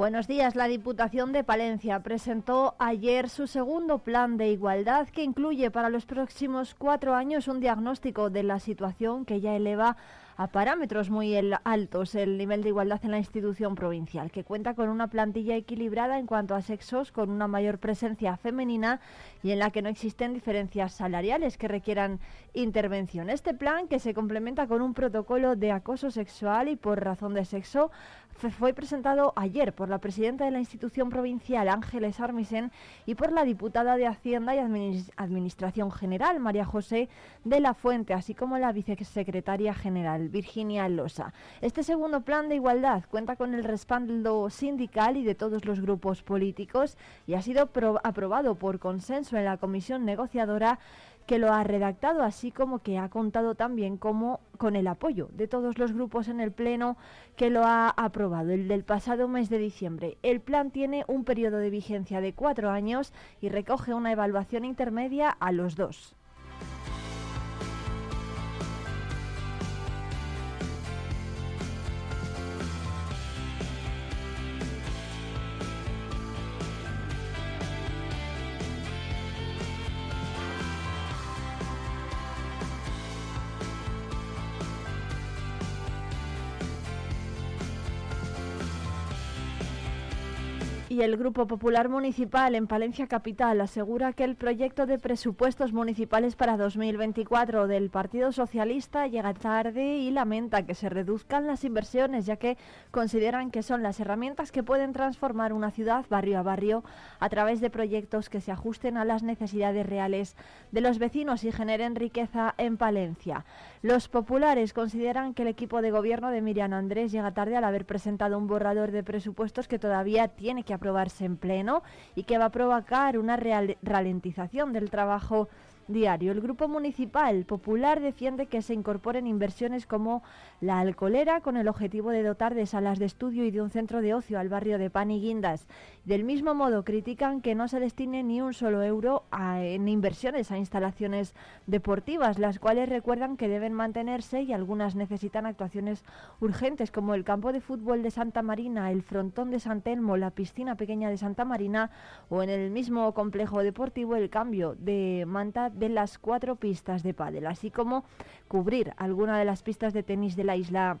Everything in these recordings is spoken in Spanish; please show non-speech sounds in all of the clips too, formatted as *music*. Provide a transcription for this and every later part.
Buenos días. La Diputación de Palencia presentó ayer su segundo plan de igualdad que incluye para los próximos cuatro años un diagnóstico de la situación que ya eleva a parámetros muy altos el nivel de igualdad en la institución provincial, que cuenta con una plantilla equilibrada en cuanto a sexos, con una mayor presencia femenina y en la que no existen diferencias salariales que requieran intervención. Este plan, que se complementa con un protocolo de acoso sexual y por razón de sexo, fue presentado ayer por la presidenta de la institución provincial, Ángeles Armisen, y por la diputada de Hacienda y Adminis- Administración General, María José de la Fuente, así como la vicesecretaria general, Virginia Losa. Este segundo plan de igualdad cuenta con el respaldo sindical y de todos los grupos políticos y ha sido pro- aprobado por consenso en la comisión negociadora que lo ha redactado, así como que ha contado también como con el apoyo de todos los grupos en el Pleno que lo ha aprobado, el del pasado mes de diciembre. El plan tiene un periodo de vigencia de cuatro años y recoge una evaluación intermedia a los dos. Y el Grupo Popular Municipal en Palencia Capital asegura que el proyecto de presupuestos municipales para 2024 del Partido Socialista llega tarde y lamenta que se reduzcan las inversiones, ya que consideran que son las herramientas que pueden transformar una ciudad barrio a barrio a través de proyectos que se ajusten a las necesidades reales de los vecinos y generen riqueza en Palencia. Los populares consideran que el equipo de gobierno de Miriam Andrés llega tarde al haber presentado un borrador de presupuestos que todavía tiene que en pleno y que va a provocar una ralentización del trabajo diario. El Grupo Municipal Popular defiende que se incorporen inversiones como la alcolera con el objetivo de dotar de salas de estudio y de un centro de ocio al barrio de Pan y Guindas. Del mismo modo, critican que no se destine ni un solo euro en inversiones a instalaciones deportivas, las cuales recuerdan que deben mantenerse y algunas necesitan actuaciones urgentes como el campo de fútbol de Santa Marina, el frontón de San Telmo, la piscina pequeña de Santa Marina o en el mismo complejo deportivo el cambio de manta de las cuatro pistas de pádel, así como cubrir alguna de las pistas de tenis de la isla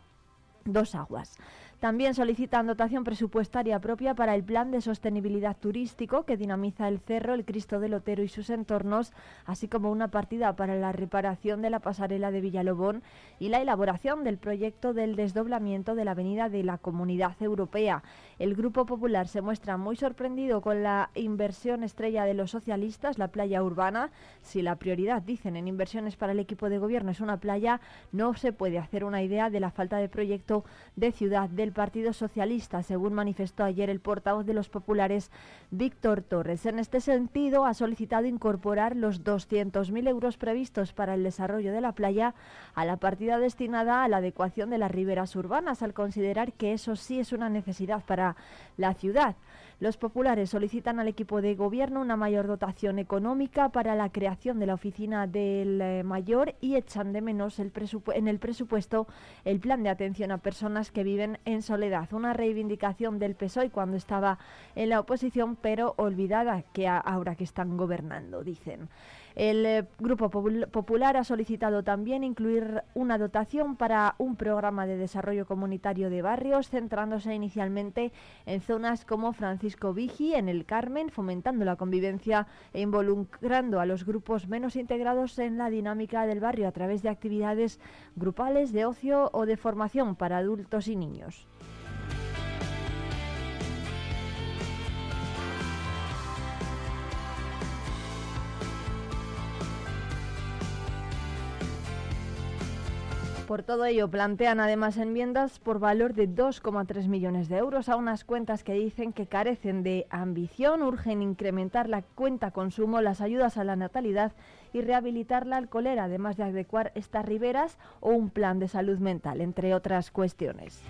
Dos Aguas. También solicitan dotación presupuestaria propia para el plan de sostenibilidad turístico que dinamiza el Cerro, el Cristo del Otero y sus entornos, así como una partida para la reparación de la pasarela de Villalobón y la elaboración del proyecto del desdoblamiento de la avenida de la Comunidad Europea. El Grupo Popular se muestra muy sorprendido con la inversión estrella de los socialistas, la playa urbana. Si la prioridad, dicen, en inversiones para el equipo de gobierno es una playa, no se puede hacer una idea de la falta de proyecto de ciudad del Partido Socialista, según manifestó ayer el portavoz de los populares, Víctor Torres. En este sentido, ha solicitado incorporar los 200.000 euros previstos para el desarrollo de la playa a la partida destinada a la adecuación de las riberas urbanas, al considerar que eso sí es una necesidad para la ciudad. Los populares solicitan al equipo de gobierno una mayor dotación económica para la creación de la oficina del eh, mayor y echan de menos el en el presupuesto el plan de atención a personas que viven en soledad. Una reivindicación del PSOE cuando estaba en la oposición, pero olvidada que ahora que están gobernando, dicen. El eh, Grupo Popular ha solicitado también incluir una dotación para un programa de desarrollo comunitario de barrios, centrándose inicialmente en zonas como Francisco Vigi, en el Carmen, fomentando la convivencia e involucrando a los grupos menos integrados en la dinámica del barrio a través de actividades grupales, de ocio o de formación para adultos y niños. Por todo ello, plantean además enmiendas por valor de 2,3 millones de euros a unas cuentas que dicen que carecen de ambición, urgen incrementar la cuenta consumo, las ayudas a la natalidad y rehabilitar la alcoholera, además de adecuar estas riberas o un plan de salud mental, entre otras cuestiones.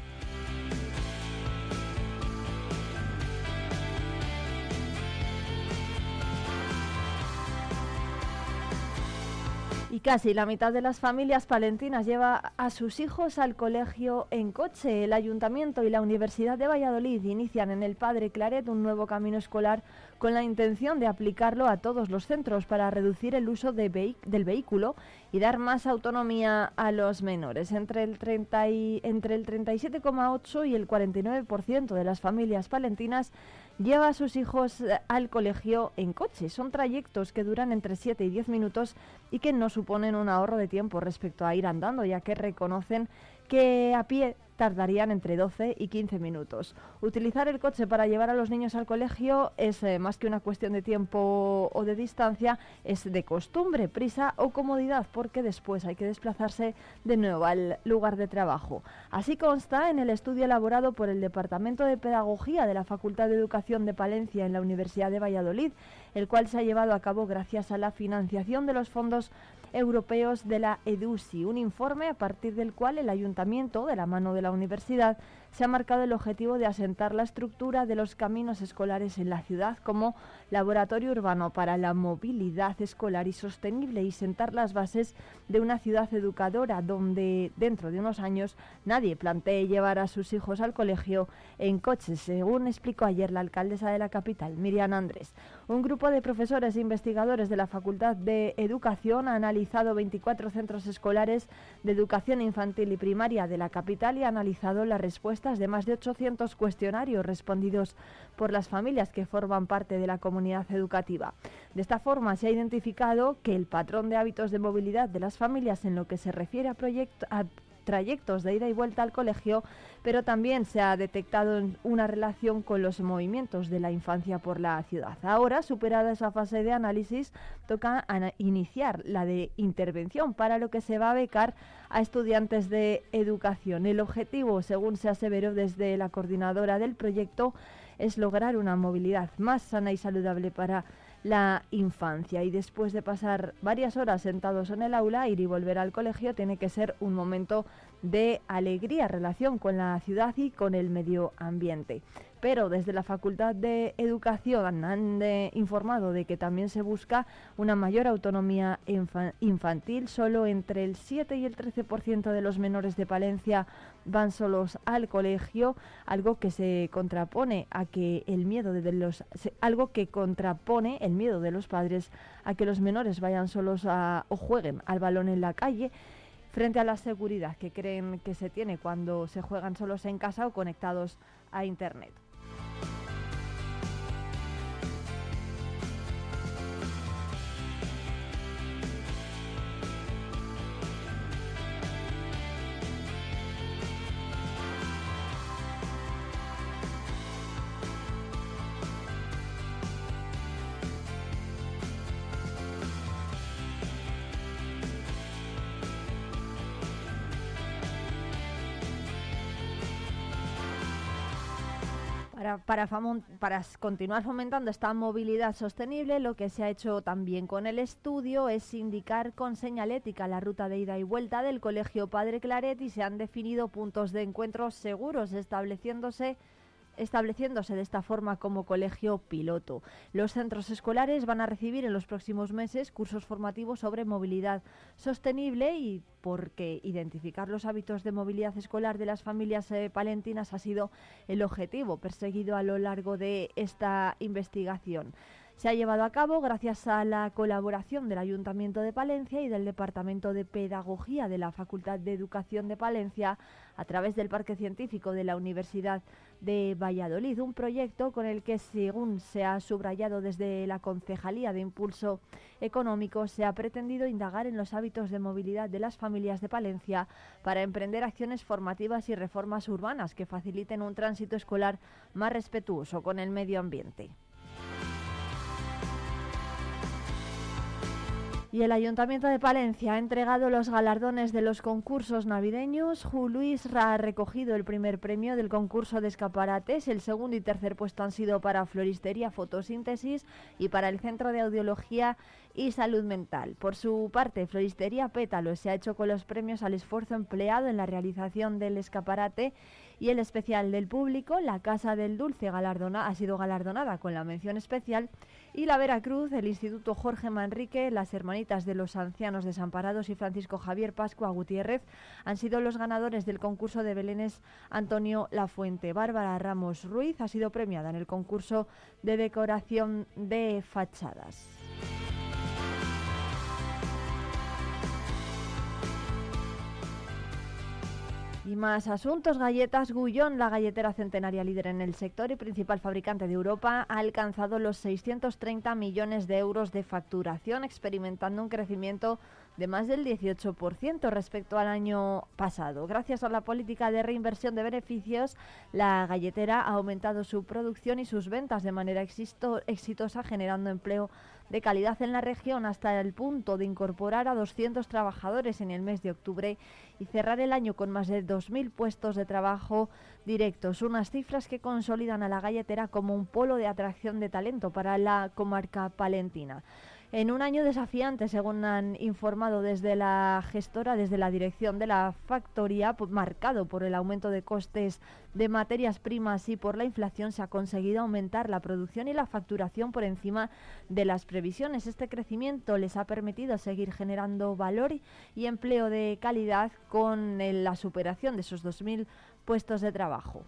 Casi la mitad de las familias palentinas lleva a sus hijos al colegio en coche. El Ayuntamiento y la Universidad de Valladolid inician en el Padre Claret un nuevo camino escolar con la intención de aplicarlo a todos los centros para reducir el uso del vehículo y dar más autonomía a los menores. Entre el, 30 entre el 37,8 y el 49% de las familias palentinas lleva a sus hijos eh, al colegio en coche. Son trayectos que duran entre 7 y 10 minutos y que no suponen un ahorro de tiempo respecto a ir andando, ya que reconocen que a pie tardarían entre 12 y 15 minutos. Utilizar el coche para llevar a los niños al colegio es eh, más que una cuestión de tiempo o de distancia, es de costumbre, prisa o comodidad, porque después hay que desplazarse de nuevo al lugar de trabajo. Así consta en el estudio elaborado por el Departamento de Pedagogía de la Facultad de Educación de Palencia en la Universidad de Valladolid, el cual se ha llevado a cabo gracias a la financiación de los fondos europeos de la EDUSI, un informe a partir del cual el ayuntamiento, de la mano de la universidad, se ha marcado el objetivo de asentar la estructura de los caminos escolares en la ciudad como laboratorio urbano para la movilidad escolar y sostenible y sentar las bases de una ciudad educadora donde dentro de unos años nadie plantee llevar a sus hijos al colegio en coches, según explicó ayer la alcaldesa de la capital, Miriam Andrés. Un grupo de profesores e investigadores de la Facultad de Educación ha analizado 24 centros escolares de educación infantil y primaria de la capital y ha analizado las de más de 800 cuestionarios respondidos por las familias que forman parte de la comunidad educativa. De esta forma se ha identificado que el patrón de hábitos de movilidad de las familias en lo que se refiere a, a trayectos de ida y vuelta al colegio, pero también se ha detectado una relación con los movimientos de la infancia por la ciudad. Ahora, superada esa fase de análisis, toca iniciar la de intervención, para lo que se va a becar a estudiantes de educación. El objetivo, según se aseveró desde la coordinadora del proyecto, es lograr una movilidad más sana y saludable para la infancia y después de pasar varias horas sentados en el aula, ir y volver al colegio tiene que ser un momento de alegría, relación con la ciudad y con el medio ambiente. Pero desde la Facultad de Educación han informado de que también se busca una mayor autonomía infantil. Solo entre el 7 y el 13% de los menores de Palencia van solos al colegio, algo que se contrapone a que el miedo de los algo que contrapone el miedo de los padres a que los menores vayan solos o jueguen al balón en la calle frente a la seguridad que creen que se tiene cuando se juegan solos en casa o conectados a internet. Para, para, continuar fomentando esta movilidad sostenible, lo que se ha hecho también con el estudio es indicar con señalética la ruta de ida y vuelta del Colegio Padre Claret y se han definido puntos de encuentro seguros, estableciéndose estableciéndose de esta forma como colegio piloto. Los centros escolares van a recibir en los próximos meses cursos formativos sobre movilidad sostenible y porque identificar los hábitos de movilidad escolar de las familias eh, palentinas ha sido el objetivo perseguido a lo largo de esta investigación. Se ha llevado a cabo gracias a la colaboración del Ayuntamiento de Palencia y del Departamento de Pedagogía de la Facultad de Educación de Palencia a través del Parque Científico de la Universidad de Valladolid, un proyecto con el que, según se ha subrayado desde la Concejalía de Impulso Económico, se ha pretendido indagar en los hábitos de movilidad de las familias de Palencia para emprender acciones formativas y reformas urbanas que faciliten un tránsito escolar más respetuoso con el medio ambiente. Y el Ayuntamiento de Palencia ha entregado los galardones de los concursos navideños. Luis ha recogido el primer premio del concurso de escaparates. El segundo y tercer puesto han sido para Floristería Fotosíntesis y para el Centro de Audiología y Salud Mental. Por su parte, Floristería Pétalo se ha hecho con los premios al esfuerzo empleado en la realización del escaparate y el especial del público. La Casa del Dulce galardona, ha sido galardonada con la mención especial y la Veracruz, el Instituto Jorge Manrique, las Hermanitas de los Ancianos Desamparados y Francisco Javier Pascua Gutiérrez han sido los ganadores del concurso de Belénes Antonio Lafuente. Bárbara Ramos Ruiz ha sido premiada en el concurso de decoración de fachadas. Y más asuntos. Galletas Gullón, la galletera centenaria líder en el sector y principal fabricante de Europa, ha alcanzado los 630 millones de euros de facturación, experimentando un crecimiento de más del 18% respecto al año pasado. Gracias a la política de reinversión de beneficios, la galletera ha aumentado su producción y sus ventas de manera exitosa, generando empleo de calidad en la región hasta el punto de incorporar a 200 trabajadores en el mes de octubre y cerrar el año con más de 2.000 puestos de trabajo directos, unas cifras que consolidan a la galletera como un polo de atracción de talento para la comarca palentina. En un año desafiante, según han informado desde la gestora, desde la dirección de la factoría, marcado por el aumento de costes de materias primas y por la inflación, se ha conseguido aumentar la producción y la facturación por encima de las previsiones. Este crecimiento les ha permitido seguir generando valor y empleo de calidad con la superación de esos 2.000 puestos de trabajo.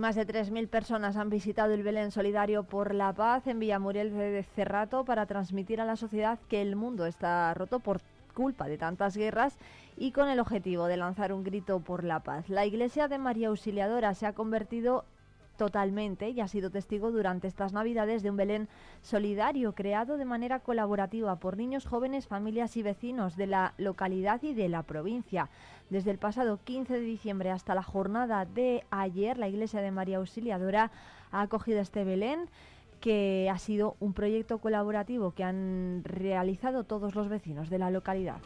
Más de 3.000 personas han visitado el Belén Solidario por la Paz en Villamuriel de Cerrato para transmitir a la sociedad que el mundo está roto por culpa de tantas guerras y con el objetivo de lanzar un grito por la paz. La iglesia de María Auxiliadora se ha convertido totalmente y ha sido testigo durante estas Navidades de un Belén solidario creado de manera colaborativa por niños, jóvenes, familias y vecinos de la localidad y de la provincia. Desde el pasado 15 de diciembre hasta la jornada de ayer, la Iglesia de María Auxiliadora ha acogido este Belén que ha sido un proyecto colaborativo que han realizado todos los vecinos de la localidad.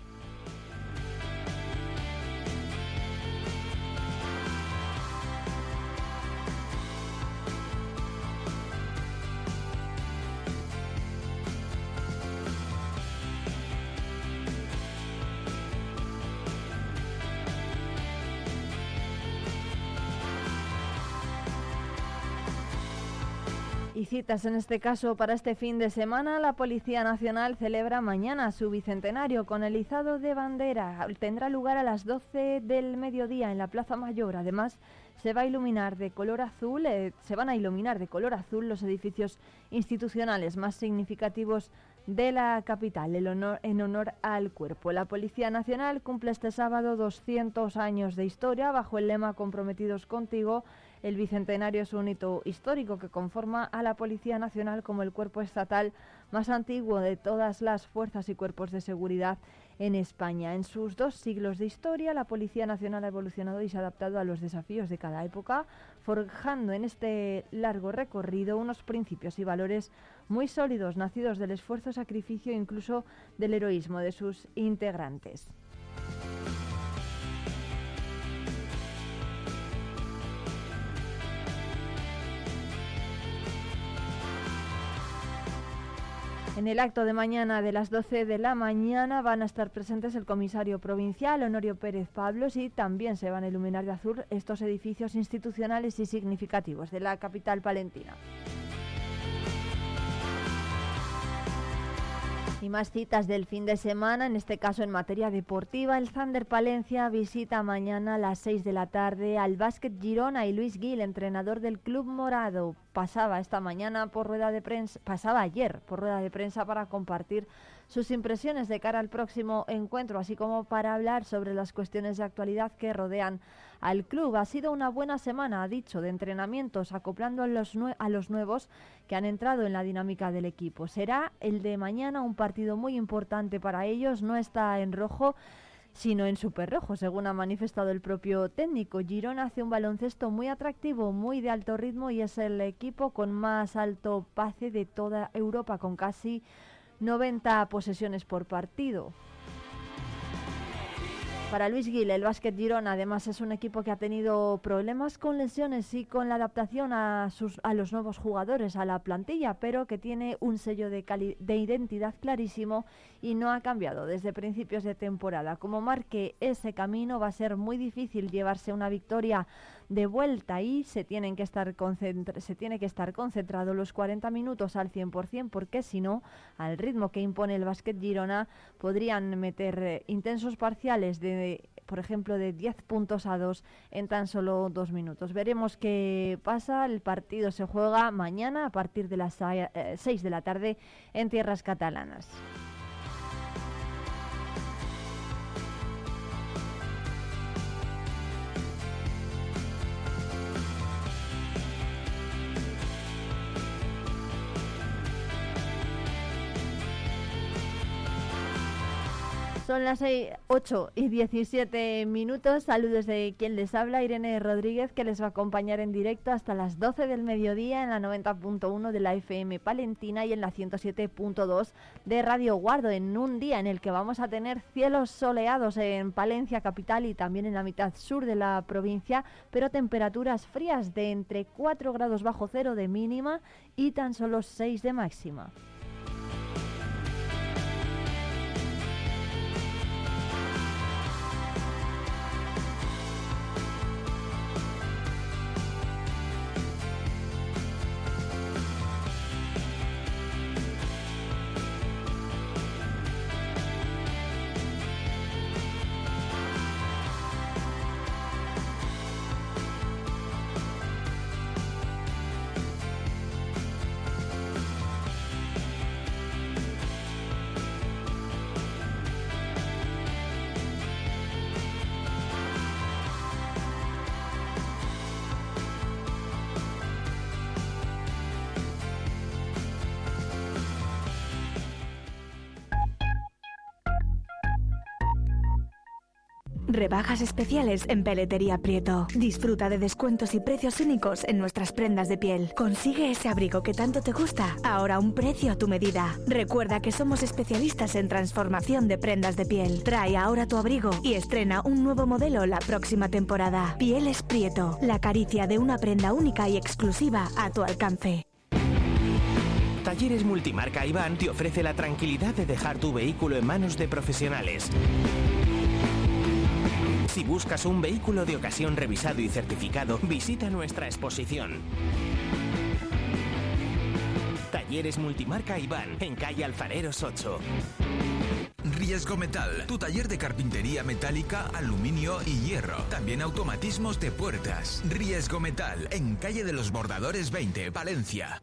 En este caso para este fin de semana. La Policía Nacional celebra mañana su bicentenario con el izado de bandera. Tendrá lugar a las 12 del mediodía en la Plaza Mayor. Además, se va a iluminar de color azul, eh, se van a iluminar de color azul los edificios institucionales más significativos de la capital el honor, en honor al cuerpo. La Policía Nacional cumple este sábado 200 años de historia bajo el lema Comprometidos contigo el Bicentenario es un hito histórico que conforma a la Policía Nacional como el cuerpo estatal más antiguo de todas las fuerzas y cuerpos de seguridad en España. En sus dos siglos de historia, la Policía Nacional ha evolucionado y se ha adaptado a los desafíos de cada época, forjando en este largo recorrido unos principios y valores muy sólidos, nacidos del esfuerzo, sacrificio e incluso del heroísmo de sus integrantes. En el acto de mañana de las 12 de la mañana van a estar presentes el comisario provincial Honorio Pérez Pablos y también se van a iluminar de azul estos edificios institucionales y significativos de la capital palentina. Y más citas del fin de semana, en este caso en materia deportiva. El Thunder Palencia visita mañana a las 6 de la tarde al Básquet Girona y Luis Gil, entrenador del Club Morado. Pasaba esta mañana por rueda de prensa, pasaba ayer por rueda de prensa para compartir sus impresiones de cara al próximo encuentro, así como para hablar sobre las cuestiones de actualidad que rodean al club. Ha sido una buena semana, ha dicho, de entrenamientos, acoplando a los, a los nuevos que han entrado en la dinámica del equipo. Será el de mañana un partido muy importante para ellos, no está en rojo sino en super rojo, según ha manifestado el propio técnico. Girona hace un baloncesto muy atractivo, muy de alto ritmo y es el equipo con más alto pase de toda Europa, con casi 90 posesiones por partido. Para Luis Gil, el Básquet Girona además es un equipo que ha tenido problemas con lesiones y con la adaptación a, sus, a los nuevos jugadores, a la plantilla, pero que tiene un sello de, de identidad clarísimo y no ha cambiado desde principios de temporada. Como marque ese camino va a ser muy difícil llevarse una victoria de vuelta y se, tienen que estar se tiene que estar concentrado los 40 minutos al 100% porque si no, al ritmo que impone el básquet Girona, podrían meter eh, intensos parciales de por ejemplo, de 10 puntos a 2 en tan solo dos minutos. Veremos qué pasa. El partido se juega mañana a partir de las 6 eh, de la tarde en tierras catalanas. Son las 8 y 17 minutos. Saludos de quien les habla, Irene Rodríguez, que les va a acompañar en directo hasta las 12 del mediodía en la 90.1 de la FM Palentina y en la 107.2 de Radio Guardo, en un día en el que vamos a tener cielos soleados en Palencia capital y también en la mitad sur de la provincia, pero temperaturas frías de entre 4 grados bajo cero de mínima y tan solo 6 de máxima. Rebajas especiales en Peletería Prieto. Disfruta de descuentos y precios únicos en nuestras prendas de piel. Consigue ese abrigo que tanto te gusta, ahora un precio a tu medida. Recuerda que somos especialistas en transformación de prendas de piel. Trae ahora tu abrigo y estrena un nuevo modelo la próxima temporada. Pieles Prieto, la caricia de una prenda única y exclusiva a tu alcance. Talleres Multimarca Iván te ofrece la tranquilidad de dejar tu vehículo en manos de profesionales. Si buscas un vehículo de ocasión revisado y certificado, visita nuestra exposición. Talleres Multimarca Iván, en calle Alfareros 8. Riesgo Metal, tu taller de carpintería metálica, aluminio y hierro. También automatismos de puertas. Riesgo Metal, en calle de los Bordadores 20, Valencia.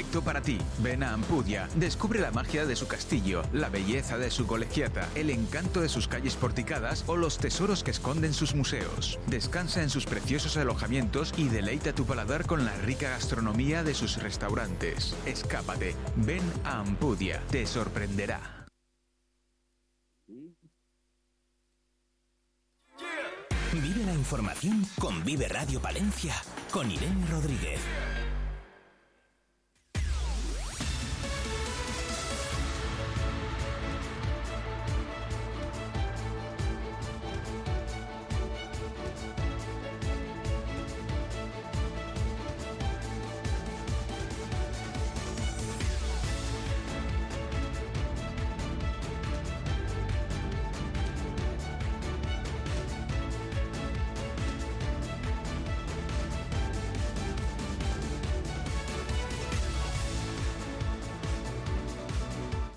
perfecto para ti. Ven a Ampudia, descubre la magia de su castillo, la belleza de su colegiata, el encanto de sus calles porticadas o los tesoros que esconden sus museos. Descansa en sus preciosos alojamientos y deleita tu paladar con la rica gastronomía de sus restaurantes. Escápate, ven a Ampudia, te sorprenderá. Vive la información con Vive Radio Palencia, con Irene Rodríguez.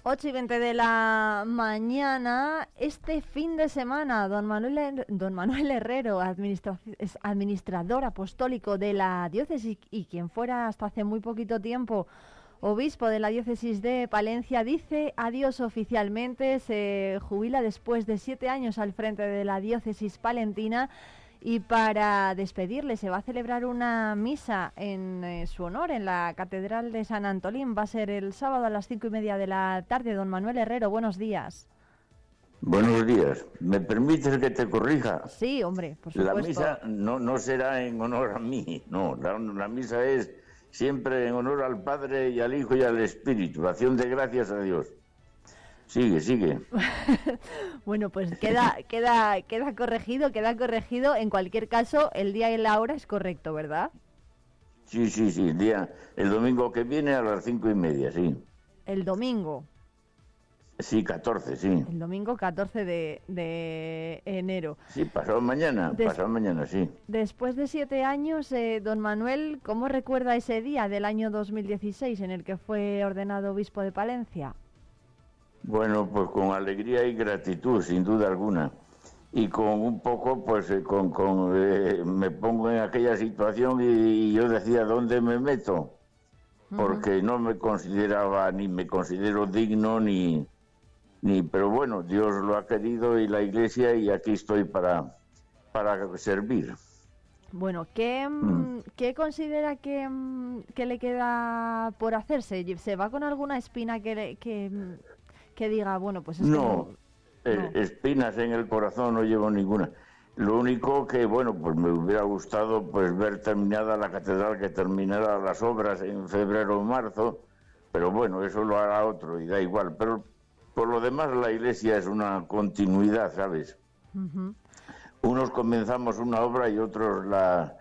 Ocho y 20 de la mañana, este fin de semana, don Manuel, don Manuel Herrero, administrador apostólico de la diócesis y quien fuera hasta hace muy poquito tiempo obispo de la diócesis de Palencia, dice adiós oficialmente, se jubila después de siete años al frente de la diócesis palentina y para despedirle se va a celebrar una misa en eh, su honor en la Catedral de San Antolín. Va a ser el sábado a las cinco y media de la tarde. Don Manuel Herrero, buenos días. Buenos días. ¿Me permites que te corrija? Sí, hombre, por La misa no, no será en honor a mí, no. La, la misa es siempre en honor al Padre y al Hijo y al Espíritu. Acción de gracias a Dios. Sigue, sigue. *laughs* Bueno, pues queda, queda, queda corregido, queda corregido. En cualquier caso, el día y la hora es correcto, ¿verdad? Sí, sí, sí. El, día, el domingo que viene a las cinco y media, sí. El domingo, Sí, 14, sí. el domingo 14 de, de enero. Sí, pasado mañana, Des- pasado mañana, sí. Después de siete años, eh, don Manuel, ¿cómo recuerda ese día del año 2016 en el que fue ordenado obispo de Palencia? Bueno, pues con alegría y gratitud, sin duda alguna. Y con un poco, pues eh, con, con, eh, me pongo en aquella situación y, y yo decía, ¿dónde me meto? Porque no me consideraba, ni me considero digno, ni, ni, pero bueno, Dios lo ha querido y la iglesia y aquí estoy para, para servir. Bueno, ¿qué, mm, ¿qué considera que, mm, que le queda por hacerse? ¿Se va con alguna espina que, le- que, mm, que diga, bueno, pues es que No, eh, no. espinas en el corazón no llevo ninguna. Lo único que, bueno, pues me hubiera gustado pues ver terminada la catedral, que terminara las obras en febrero o marzo, pero bueno, eso lo hará otro y da igual. Pero por lo demás la iglesia es una continuidad, ¿sabes? Unos comenzamos una obra y otros la,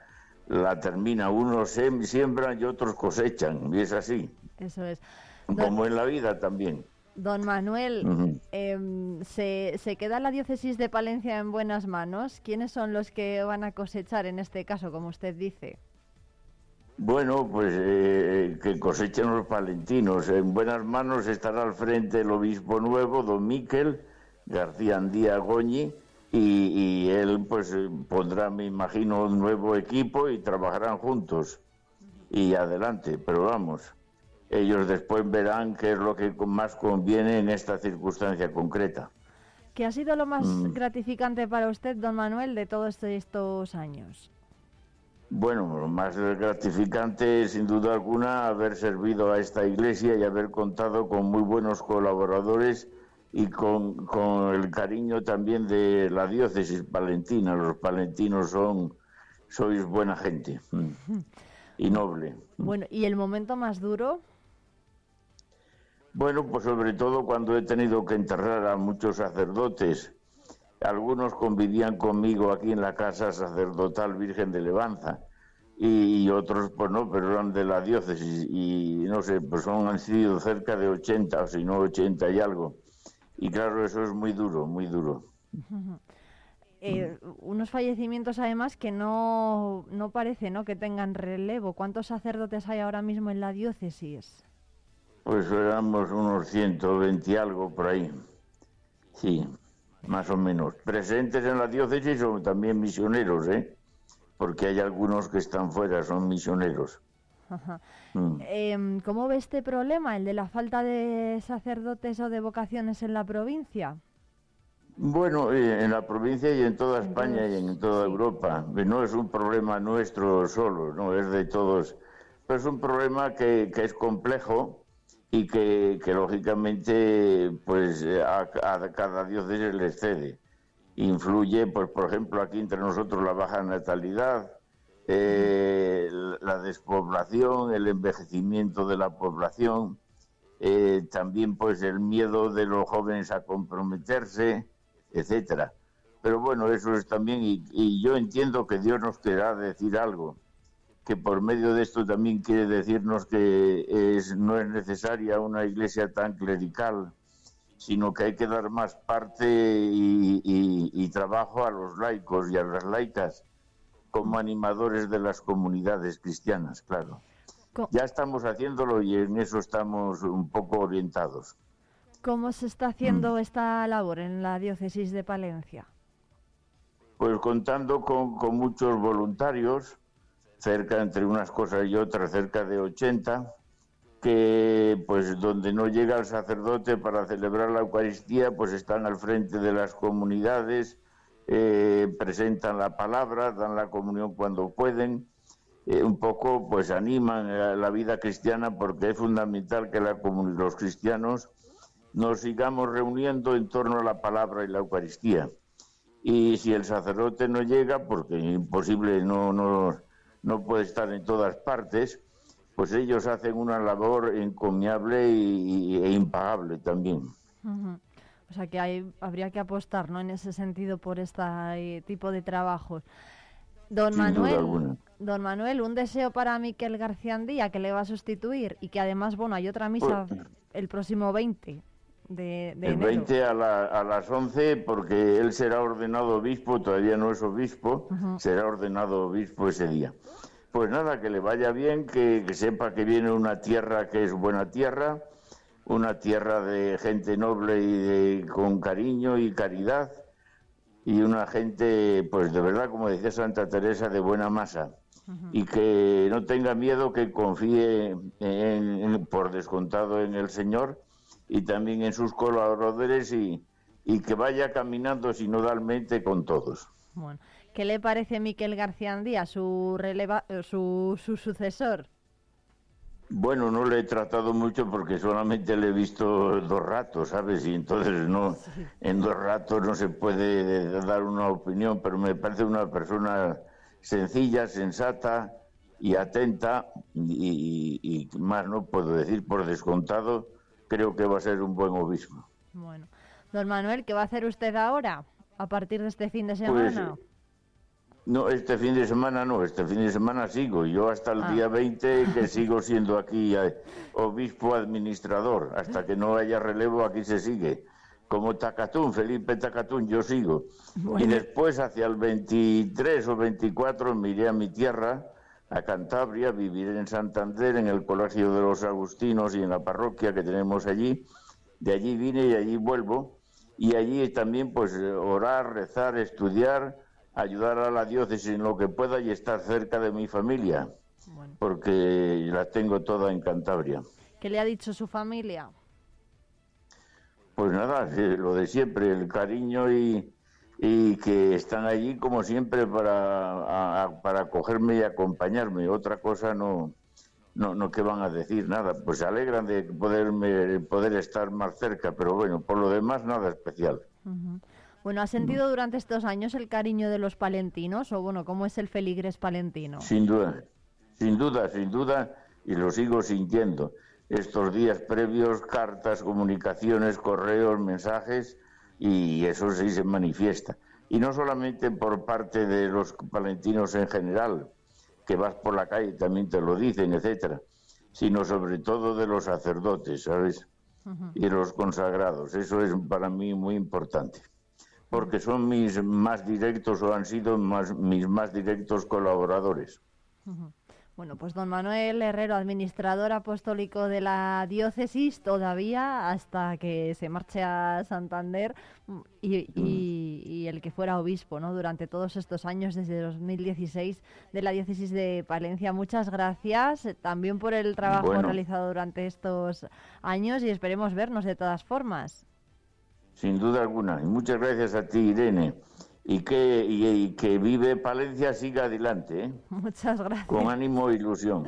la terminan. Unos siembran y otros cosechan, y es así, Eso es. Como en la vida también. Don Manuel, ¿se, ¿se queda la diócesis de Palencia en buenas manos? ¿Quiénes son los que van a cosechar en este caso, como usted dice? Bueno, pues eh, que cosechen los palentinos. En buenas manos estará al frente el obispo nuevo, don Miquel García Andía Goñi, y, y él pues eh, pondrá, me imagino, un nuevo equipo y trabajarán juntos. Y adelante, pero vamos, ellos después verán qué es lo que más conviene en esta circunstancia concreta. ¿Qué ha sido lo más Mm. gratificante para usted, don Manuel, de todos estos años? Bueno, lo más gratificante sin duda alguna haber servido a esta iglesia y haber contado con muy buenos colaboradores y con, con el cariño también de la diócesis palentina. Los palentinos son, sois buena gente mm, y noble. Bueno, ¿y el momento más duro? Bueno, pues sobre todo cuando he tenido que enterrar a muchos sacerdotes. Algunos convivían conmigo aquí en la casa sacerdotal Virgen de Levanza y, otros pues no, pero eran de la diócesis y no sé, pues son, han sido cerca de 80 o si no 80 y algo. Y claro, eso es muy duro, muy duro. *laughs* Eh, unos fallecimientos además que no, no parece ¿no? que tengan relevo. ¿Cuántos sacerdotes hay ahora mismo en la diócesis? Pues éramos unos 120 y algo por ahí. Sí, más o menos. Presentes en la diócesis son también misioneros, ¿eh? Porque hay algunos que están fuera, son misioneros. Ajá. Mm. Em, ¿Cómo ve este problema, el de la falta de sacerdotes o de vocaciones en la provincia? Bueno, eh, en la provincia y en toda España y en toda sí. Europa. No es un problema nuestro solo, no es de todos. Pero es un problema que, que es complejo y que, que, lógicamente pues eh, a, a cada diócesis le excede. Influye, pues por ejemplo, aquí entre nosotros la baja natalidad, eh, la despoblación, el envejecimiento de la población, eh, también pues el miedo de los jóvenes a comprometerse, etcétera. Pero bueno, eso es también, y, y yo entiendo que Dios nos querrá decir algo, que por medio de esto también quiere decirnos que es, no es necesaria una iglesia tan clerical, sino que hay que dar más parte y, y- y trabajo a los laicos y a las laicas como animadores de las comunidades cristianas, claro. Ya estamos haciéndolo y en eso estamos un poco orientados. ¿Cómo se está haciendo esta labor en la diócesis de Palencia? Pues contando con, con muchos voluntarios, cerca entre unas cosas y otras, cerca de 80, que pues donde no llega el sacerdote para celebrar la Eucaristía, pues están al frente de las comunidades, eh, presentan la palabra, dan la comunión cuando pueden, eh, un poco pues animan la vida cristiana porque es fundamental que la los cristianos nos sigamos reuniendo en torno a la palabra y la Eucaristía. Y si el sacerdote no llega, porque imposible, no, no puede estar en todas partes, pues ellos hacen una labor encomiable y- y- e impagable también. O sea que hay, habría que apostar, ¿no? En ese sentido por este tipo de trabajos. Don Sin Manuel, don Manuel, un deseo para Miquel García Andía que le va a sustituir y que además, bueno, hay otra misa Pues- el próximo 20 de, de El enero. 20 a, la- a las 11, porque él será ordenado obispo, todavía no es obispo, será ordenado obispo ese día. Pues nada, que le vaya bien, que, que sepa que viene una tierra que es buena tierra, una tierra de gente noble y de- con cariño y caridad, y una gente, pues de verdad, como decía Santa Teresa, de buena masa. Y que no tenga miedo, que confíe en- en- por descontado en el Señor y también en sus colaboradores y, y que vaya caminando sinodalmente con todos. Bueno, ¿qué le parece Miquel García Andía, su, releva, eh, su, su sucesor? Bueno, no le he tratado mucho porque solamente le he visto dos ratos, ¿sabes? Y entonces no, en dos ratos no se puede dar una opinión, pero me parece una persona sencilla, sensata y atenta y, y- y más no puedo decir por descontado, creo que va a ser un buen obispo. Bueno, don Manuel, ¿qué va a hacer usted ahora, a partir de este fin de Pues, semana? No, este fin de semana no, este fin de semana sigo. Yo hasta el Ah. día 20 *laughs* que sigo siendo aquí eh, obispo administrador. Hasta que no haya relevo aquí se sigue. Como Tacatún, Felipe Tacatún, yo sigo. Y después hacia el 23 o 24 me iré a mi tierra, a Cantabria, viviré en Santander, en el Colegio de los Agustinos y en la parroquia que tenemos allí. De allí vine y allí vuelvo. Y allí también pues eh, orar, rezar, estudiar, ayudar a la diócesis en lo que pueda y estar cerca de mi familia, Bueno, porque la tengo toda en Cantabria. ¿qué le ha dicho su familia? Pues nada, sí, lo de siempre, el cariño y, y que están allí como siempre para, a- para acogerme y acompañarme. Otra cosa no, no, no que van a decir nada. Pues se alegran de poderme, poder estar más cerca, pero bueno, por lo demás nada especial. Bueno, ¿ha sentido durante estos años el cariño de los palentinos? O bueno, ¿cómo es el feligres palentino? Sin duda, sin duda, sin duda, y lo sigo sintiendo. Estos días previos, cartas, comunicaciones, correos, mensajes, y eso sí se manifiesta. Y no solamente por parte de los palentinos en general, que vas por la calle y también te lo dicen, etcétera, sino sobre todo de los sacerdotes, ¿sabes? Y los consagrados. Eso es para mí muy importante. Porque son mis más directos o han sido más, mis más directos colaboradores. Bueno, pues don Manuel Herrero, administrador apostólico de la diócesis, todavía hasta que se marche a Santander mm, y, y- y el que fuera obispo, ¿no? Durante todos estos años, desde 2016, de la diócesis de Palencia. Muchas gracias eh, también por el trabajo Bueno. realizado durante estos años y esperemos vernos de todas formas. Sin duda alguna. Y muchas gracias a ti, Irene. Y que, y, y que vive Palencia siga adelante, ¿eh? *laughs* Muchas gracias. con ánimo e ilusión.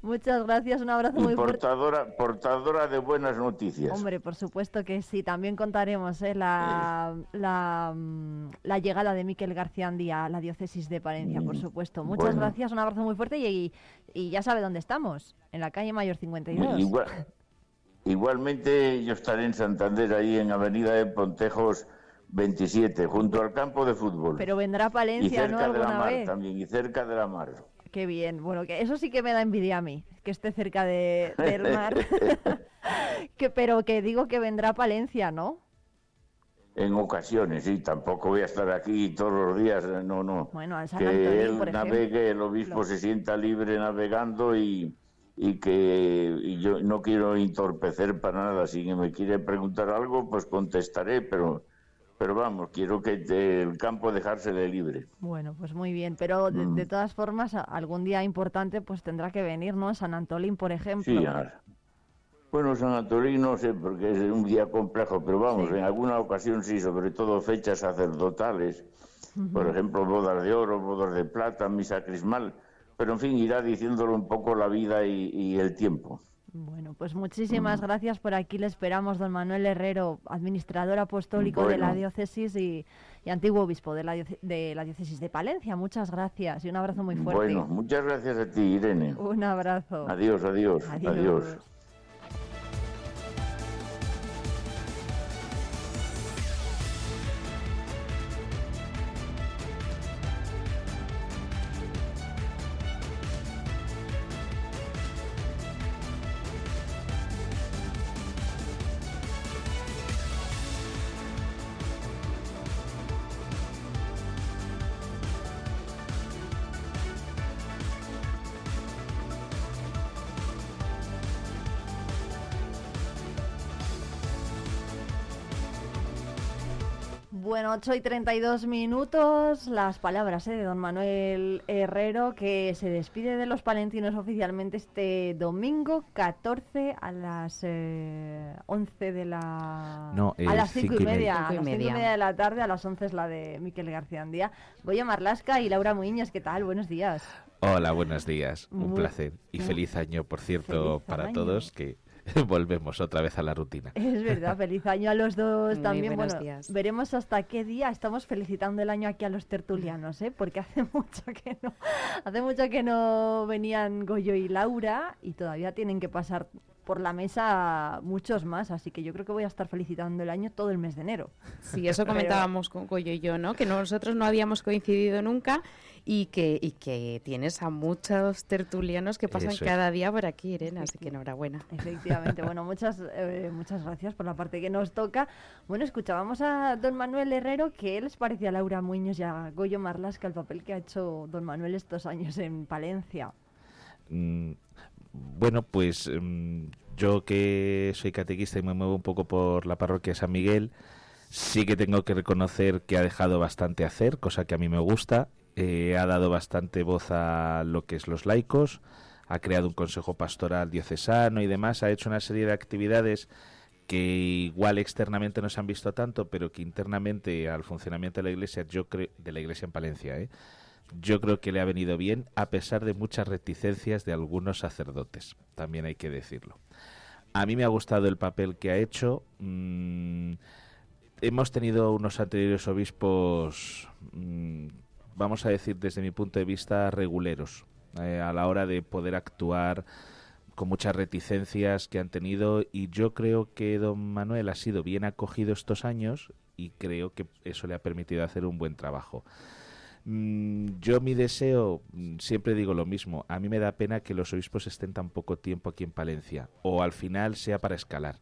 Muchas gracias, un abrazo Y muy fuerte. portadora, portadora de buenas noticias. Hombre, por supuesto que sí. También contaremos ¿eh? la, la, mm, la llegada de Miquel García Andía a la diócesis de Palencia, por supuesto. Muchas Bueno. gracias, un abrazo muy fuerte y, y ya sabe dónde estamos, en la calle Mayor 52. Igual- igualmente yo estaré en Santander, ahí en Avenida de Pontejos 27, junto al campo de fútbol. Pero vendrá y Palencia, ¿no? cerca de la mar vez. también, y cerca de la mar. Qué bien. Bueno, que eso sí que me da envidia a mí, que esté cerca de, del mar. *laughs* que, pero que digo que vendrá Palencia, ¿no? En ocasiones, sí, tampoco voy a estar aquí todos los días, eh, no, no. Bueno, a San que Antonio, él por navegue, el obispo se sienta libre navegando y, y que y yo no quiero entorpecer para nada. Si me quiere preguntar algo, pues contestaré, pero, pero vamos, quiero que te- el campo dejársele libre. Bueno, pues muy bien, pero de, Mm. de todas formas, algún día importante pues tendrá que venir, ¿no? San Antolín, por ejemplo. Sí, bueno, San Antolín no sé, porque es un día complejo, pero vamos, en alguna ocasión sí, sobre todo fechas sacerdotales, por ejemplo, bodas de oro, bodas de plata, misa crismal, pero en fin, irá diciéndolo un poco la vida y, y el tiempo. Bueno, pues Mm. muchísimas gracias por aquí. Le esperamos, don Manuel Herrero, administrador apostólico de la diócesis y, y antiguo obispo de la, dioce- de la diócesis de Palencia. Muchas gracias y un abrazo muy fuerte. Bueno, muchas gracias a ti, Irene. Un abrazo. Adiós, adiós, adiós. Bueno, 8 y 32 minutos. Las palabras ¿eh? de don Manuel Herrero, que se despide de los palentinos oficialmente este domingo 14 a las eh, 11 de la. No, a eh, las 5 cinco y y media. A y las 5 y media. de la tarde, a las 11 es la de Miquel García Andía. Goya Marlasca y Laura Muñoz, ¿qué tal? Buenos días. Hola, buenos días. Un Muy- placer. Y muy- feliz año, por cierto, para año. todos, que *laughs* volvemos otra vez a la rutina. Es verdad, *laughs* feliz año a los dos Muy también. buenos Bueno, días. veremos hasta qué día estamos felicitando el año aquí a los tertulianos, ¿eh? Porque hace *laughs* mucho que no, hace mucho que no venían Goyo y Laura y todavía tienen que pasar por la mesa muchos más, así que yo creo que voy a estar felicitando el año todo el mes de enero. Sí, eso *laughs* comentábamos con Goyo y yo, ¿no? Que nosotros no habíamos coincidido nunca y que, y que tienes a muchos tertulianos que pasan Eso cada día por aquí, Irene, así que enhorabuena. Efectivamente, bueno, muchas, eh, muchas gracias por la parte que nos toca. Bueno, escuchábamos a don Manuel Herrero, ¿qué les parecía a Laura Muñoz y a Goyo Marlasca el papel que ha hecho don Manuel estos años en Palencia? Mm, bueno, pues mm, yo que soy catequista y me muevo un poco por la parroquia de San Miguel, sí que tengo que reconocer que ha dejado bastante hacer, cosa que a mí me gusta. Eh, ha dado bastante voz a lo que es los laicos, ha creado un consejo pastoral diocesano y demás, ha hecho una serie de actividades que igual externamente no se han visto tanto, pero que internamente al funcionamiento de la iglesia, yo creo, de la iglesia en Palencia, ¿eh? Yo creo que le ha venido bien a pesar de muchas reticencias de algunos sacerdotes, también hay que decirlo. A mí me ha gustado el papel que ha hecho. mm, hemos tenido unos anteriores obispos, mm, vamos a decir desde mi punto de vista, reguleros eh, a la hora de poder actuar con muchas reticencias que han tenido y yo creo que don Manuel ha sido bien acogido estos años y creo que eso le ha permitido hacer un buen trabajo. Mm, Yo mi deseo, mm, siempre digo lo mismo, a mí me da pena que los obispos estén tan poco tiempo aquí en Palencia o al final sea para escalar.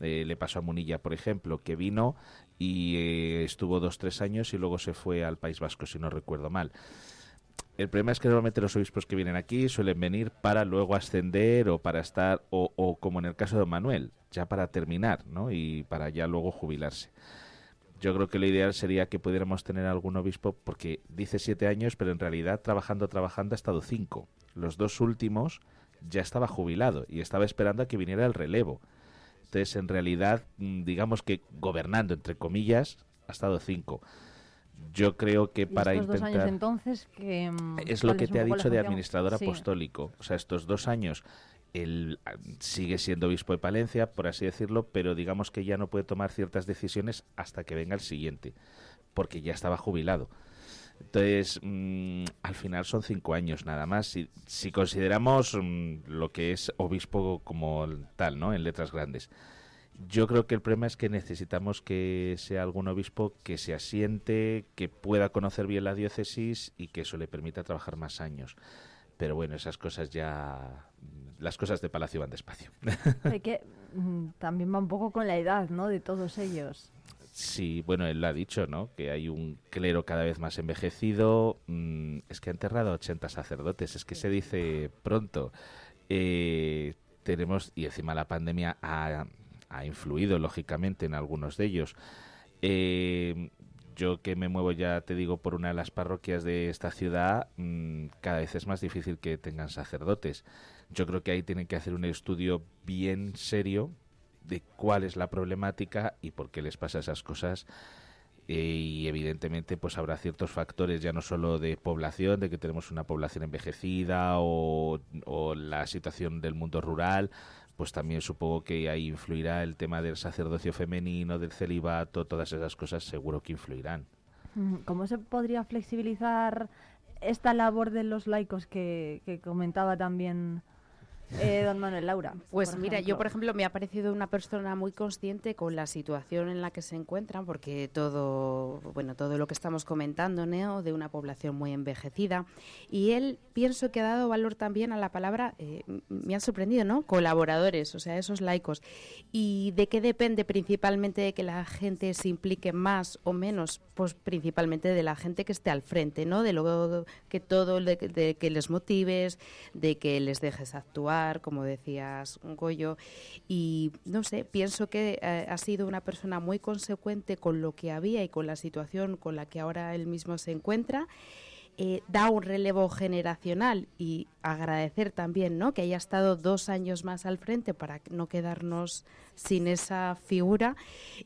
Eh, le pasó a Munilla, por ejemplo, que vino y eh, estuvo dos, tres años y luego se fue al País Vasco, si no recuerdo mal. el problema es que normalmente los obispos que vienen aquí suelen venir para luego ascender o para estar, o, o como en el caso de Manuel, ya para terminar, ¿no? Y para ya luego jubilarse. Yo creo que lo ideal sería que pudiéramos tener algún obispo, porque dice siete años, pero en realidad trabajando, trabajando ha estado cinco. Los dos últimos ya estaba jubilado y estaba esperando a que viniera el relevo. Entonces, en realidad, mm, digamos que gobernando, entre comillas, ha estado cinco. Yo creo que Y para estos dos intentar... años entonces que mm, Es lo ¿cuál que te ha dicho de administrador Sí. apostólico. O sea, estos dos años él ah, sigue siendo obispo de Palencia, por así decirlo, pero digamos que ya no puede tomar ciertas decisiones hasta que venga el siguiente, porque ya estaba jubilado. Entonces, mm, al final son cinco años nada más. Si, si consideramos mm, lo que es obispo como tal, ¿no? En letras grandes. Yo creo que el problema es que necesitamos que sea algún obispo que se asiente, que pueda conocer bien la diócesis y que eso le permita trabajar más años. Pero bueno, esas cosas ya. Las cosas de Palacio van despacio. Que mm, también va un poco con la edad, ¿no? De todos ellos. Sí, bueno, él lo ha dicho, ¿no? Que hay un clero cada vez más envejecido. Mm, es que ha enterrado a 80 sacerdotes. Es que se dice pronto. Eh, tenemos, y encima la pandemia ha, ha influido, lógicamente, en algunos de ellos. Eh, yo que me muevo ya, te digo, por una de las parroquias de esta ciudad, mm, cada vez es más difícil que tengan sacerdotes. Yo creo que ahí tienen que hacer un estudio bien serio de cuál es la problemática y por qué les pasa esas cosas. Eh, y evidentemente pues habrá ciertos factores ya no solo de población, de que tenemos una población envejecida o, o la situación del mundo rural, pues también supongo que ahí influirá el tema del sacerdocio femenino, del celibato, todas esas cosas seguro que influirán. Mm, ¿Cómo se podría flexibilizar esta labor de los laicos que, que comentaba también eh, don Manuel Laura? Pues por mira, yo por ejemplo me ha parecido una persona muy consciente con la situación en la que se encuentran, porque todo, bueno, todo lo que estamos comentando, ¿no? de una población muy envejecida, y él pienso que ha dado valor también a la palabra, eh, me ha sorprendido, ¿no? Colaboradores, o sea, esos laicos. ¿Y de qué depende principalmente de que la gente se implique más o menos? Pues principalmente de la gente que esté al frente, ¿no? De lo que todo, de, de que les motives, de que les dejes actuar, como decías, Goyo. Y no sé, pienso que eh, ha sido una persona muy consecuente con lo que había y con la situación con la que ahora él mismo se encuentra. Eh, da un relevo generacional y agradecer también ¿no? que haya estado dos años más al frente para no quedarnos sin esa figura.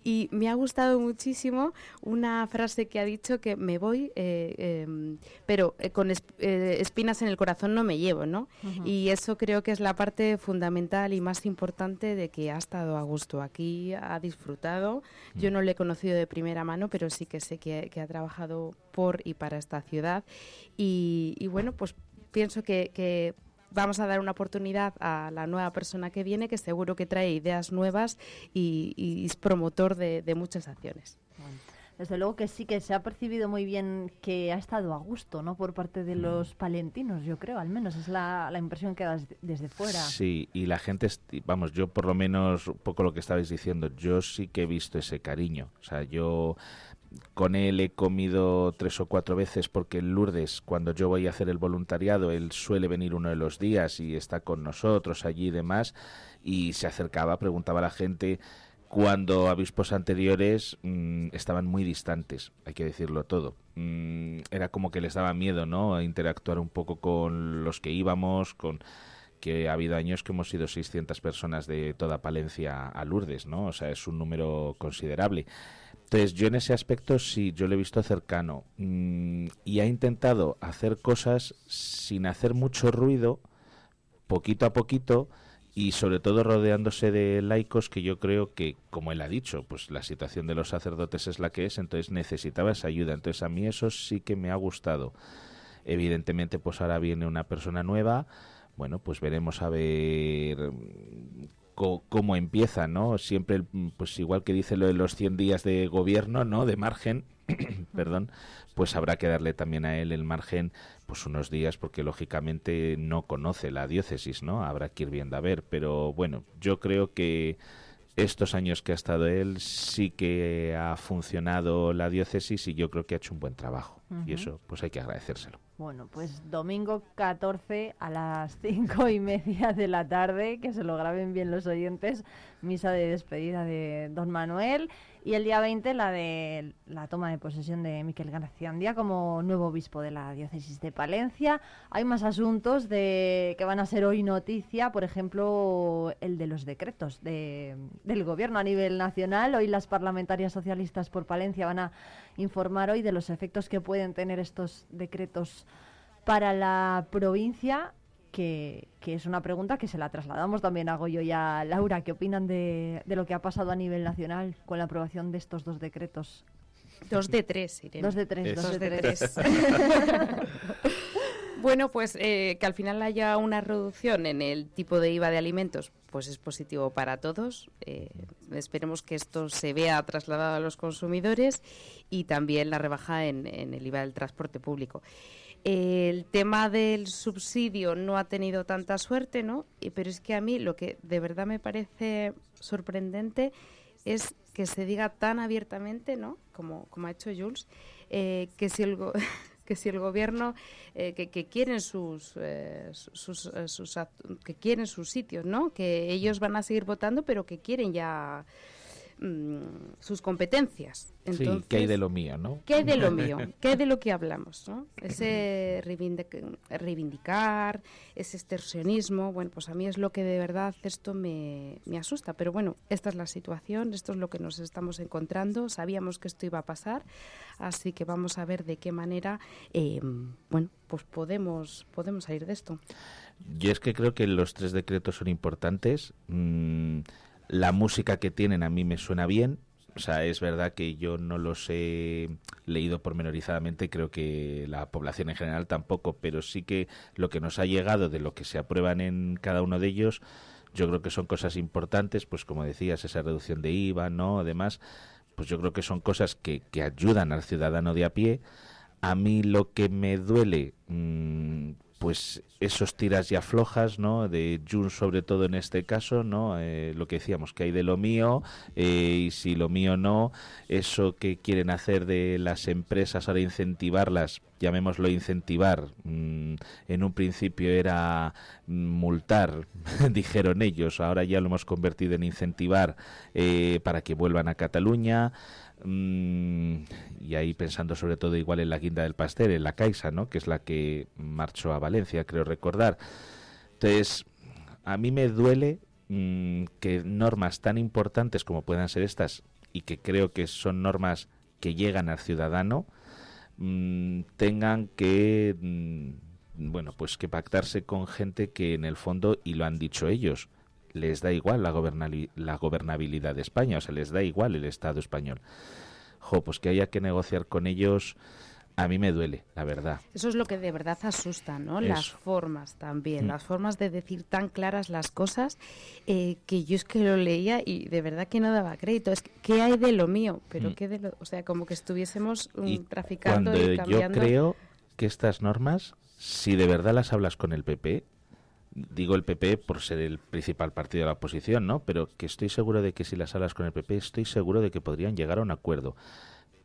Y me ha gustado muchísimo una frase que ha dicho que me voy, eh, em, pero eh, con esp- eh, espinas en el corazón no me llevo, ¿no? Y eso creo que es la parte fundamental y más importante de que ha estado a gusto aquí, ha disfrutado. Yo no le he conocido de primera mano, pero sí que sé que, que ha trabajado por y para esta ciudad. Y, y bueno, pues pienso que, que vamos a dar una oportunidad a la nueva persona que viene, que seguro que trae ideas nuevas y, y es promotor de, de muchas acciones. Desde luego que sí que se ha percibido muy bien que ha estado a gusto, ¿no? Por parte de los palentinos, yo creo, al menos es la, la impresión que das desde fuera. Sí, y la gente, vamos, yo por lo menos, un poco lo que estabais diciendo, yo sí que he visto ese cariño. O sea, yo con él he comido tres o cuatro veces porque en Lourdes, cuando yo voy a hacer el voluntariado, él suele venir uno de los días y está con nosotros allí y demás, y se acercaba, preguntaba a la gente cuando obispos anteriores mm, estaban muy distantes, hay que decirlo todo. Mm, era como que les daba miedo, ¿no? Interactuar un poco con los que íbamos, con que ha habido años que hemos sido 600 personas de toda Palencia a Lourdes, ¿no? O sea, es un número considerable. Entonces, yo en ese aspecto sí, yo lo he visto cercano. Mm, y ha intentado hacer cosas sin hacer mucho ruido, poquito a poquito, y sobre todo rodeándose de laicos que yo creo que, como él ha dicho, pues la situación de los sacerdotes es la que es, entonces necesitaba esa ayuda. Entonces, a mí eso sí que me ha gustado. Evidentemente, pues ahora viene una persona nueva. Bueno, pues veremos a ver mm, cómo empieza, ¿no? Siempre, mm, pues igual que dice lo de los 100 días de gobierno, ¿no? De margen, *coughs* perdón, pues habrá que darle también a él el margen, pues unos días, porque lógicamente no conoce la diócesis, ¿no? Habrá que ir viendo a ver, pero bueno, yo creo que estos años que ha estado él sí que ha funcionado la diócesis y yo creo que ha hecho un buen trabajo y eso pues hay que agradecérselo. Bueno, pues domingo 14 a las *laughs* cinco y media de la tarde, que se lo graben bien los oyentes, misa de despedida de don Manuel y el día 20 la de la toma de posesión de Miquel García como nuevo obispo de la diócesis de Palencia. Hay más asuntos de que van a ser hoy noticia, por ejemplo, el de los decretos de, del gobierno a nivel nacional. Hoy las parlamentarias socialistas por Palencia van a informar hoy de los efectos que pueden tener estos decretos para la provincia que, es una pregunta que se la trasladamos también a Goyo y a Laura. ¿Qué opinan de, lo que ha pasado a nivel nacional con la aprobación de estos dos decretos? Dos de tres, Irene. Dos de tres, dos, de, tres. *laughs* bueno, pues eh, que al final haya una reducción en el tipo de IVA de alimentos, pues es positivo para todos. Eh, esperemos que esto se vea trasladado a los consumidores y también la rebaja en, en el IVA del transporte público. El tema del subsidio no ha tenido tanta suerte, ¿no? Pero es que a mí lo que de verdad me parece sorprendente es que se diga tan abiertamente, ¿no? Como, ha hecho Jules, eh, que si el *laughs* que si el gobierno eh, que, que, quieren sus, eh, sus, sus, que quieren sus sitios, ¿no? Que ellos van a seguir votando, pero que quieren ya Mm, sus competencias. sí, ¿qué hay de lo mío, no? ¿Qué hay de lo mío? ¿Qué hay de lo que hablamos, no? Ese reivindicar, ese extorsionismo, bueno, pues a mí es lo que de verdad esto me, me, asusta. Pero bueno, esta es la situación, esto es lo que nos estamos encontrando, sabíamos que esto iba a pasar, así que vamos a ver de qué manera, eh, bueno, pues podemos, podemos salir de esto. Yo es que creo que los tres decretos son importantes. Mm, la música que tienen a mí me suena bien. O sea, es verdad que yo no los he leído pormenorizadamente, creo que la población en general tampoco, pero sí que lo que nos ha llegado de lo que se aprueban en cada uno de ellos, yo creo que son cosas importantes, pues como decías, esa reducción de IVA, ¿no? Además, pues yo creo que son cosas que, que ayudan al ciudadano de a pie. A mí lo que me duele, mmm, pues esos tiras y aflojas, ¿no? De Jun sobre todo en este caso, ¿no? Eh, lo que decíamos, que hay de lo mío eh, y si lo mío no, eso que quieren hacer de las empresas ahora incentivarlas, llamémoslo incentivar, mm, en un principio era multar, *laughs* dijeron ellos, ahora ya lo hemos convertido en incentivar eh, para que vuelvan a Cataluña. Mm, y ahí pensando sobre todo igual en la guinda del pastel, en la Caixa, ¿no? que es la que marchó a Valencia, creo recordar. Entonces, a mí me duele mm, que normas tan importantes como puedan ser estas, y que creo que son normas que llegan al ciudadano, mm, tengan que, bueno, pues que pactarse con gente que en el fondo, y lo han dicho ellos, les da igual la, la gobernabilidad de España, o sea, les da igual el Estado español. Jo, pues que haya que negociar con ellos, a mí me duele, la verdad. Eso es lo que de verdad asusta, ¿no? Las formas también, mm. las formas de decir tan claras las cosas, eh, que yo es que lo leía y de verdad que no daba crédito. Es que, ¿qué hay de lo mío? Pero mm. ¿qué de lo...? O sea, como que estuviésemos um, traficando y cambiando... Yo creo que estas normas, si de verdad las hablas con el PP, digo el PP por ser el principal partido de la oposición, ¿no? Pero que estoy seguro de que si las hablas con el PP, estoy seguro de que podrían llegar a un acuerdo.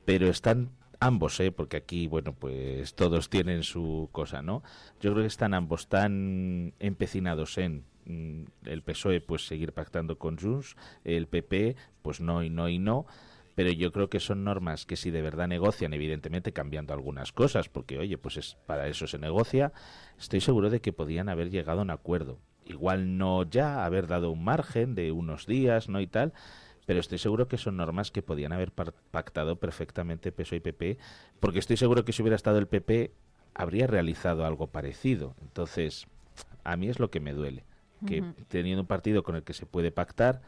Pero están ambos, ¿eh? Porque aquí, bueno, pues todos tienen su cosa, ¿no? Yo creo que están ambos tan empecinados en mm, el PSOE, pues seguir pactando con Junts, el PP, pues no y no y no pero yo creo que son normas que si de verdad negocian, evidentemente cambiando algunas cosas, porque oye, pues es para eso se negocia, estoy seguro de que podían haber llegado a un acuerdo. Igual no ya haber dado un margen de unos días, no y tal, pero estoy seguro que son normas que podían haber pactado perfectamente PSOE y PP, porque estoy seguro que si hubiera estado el PP habría realizado algo parecido. Entonces, a mí es lo que me duele, que teniendo un partido con el que se puede pactar,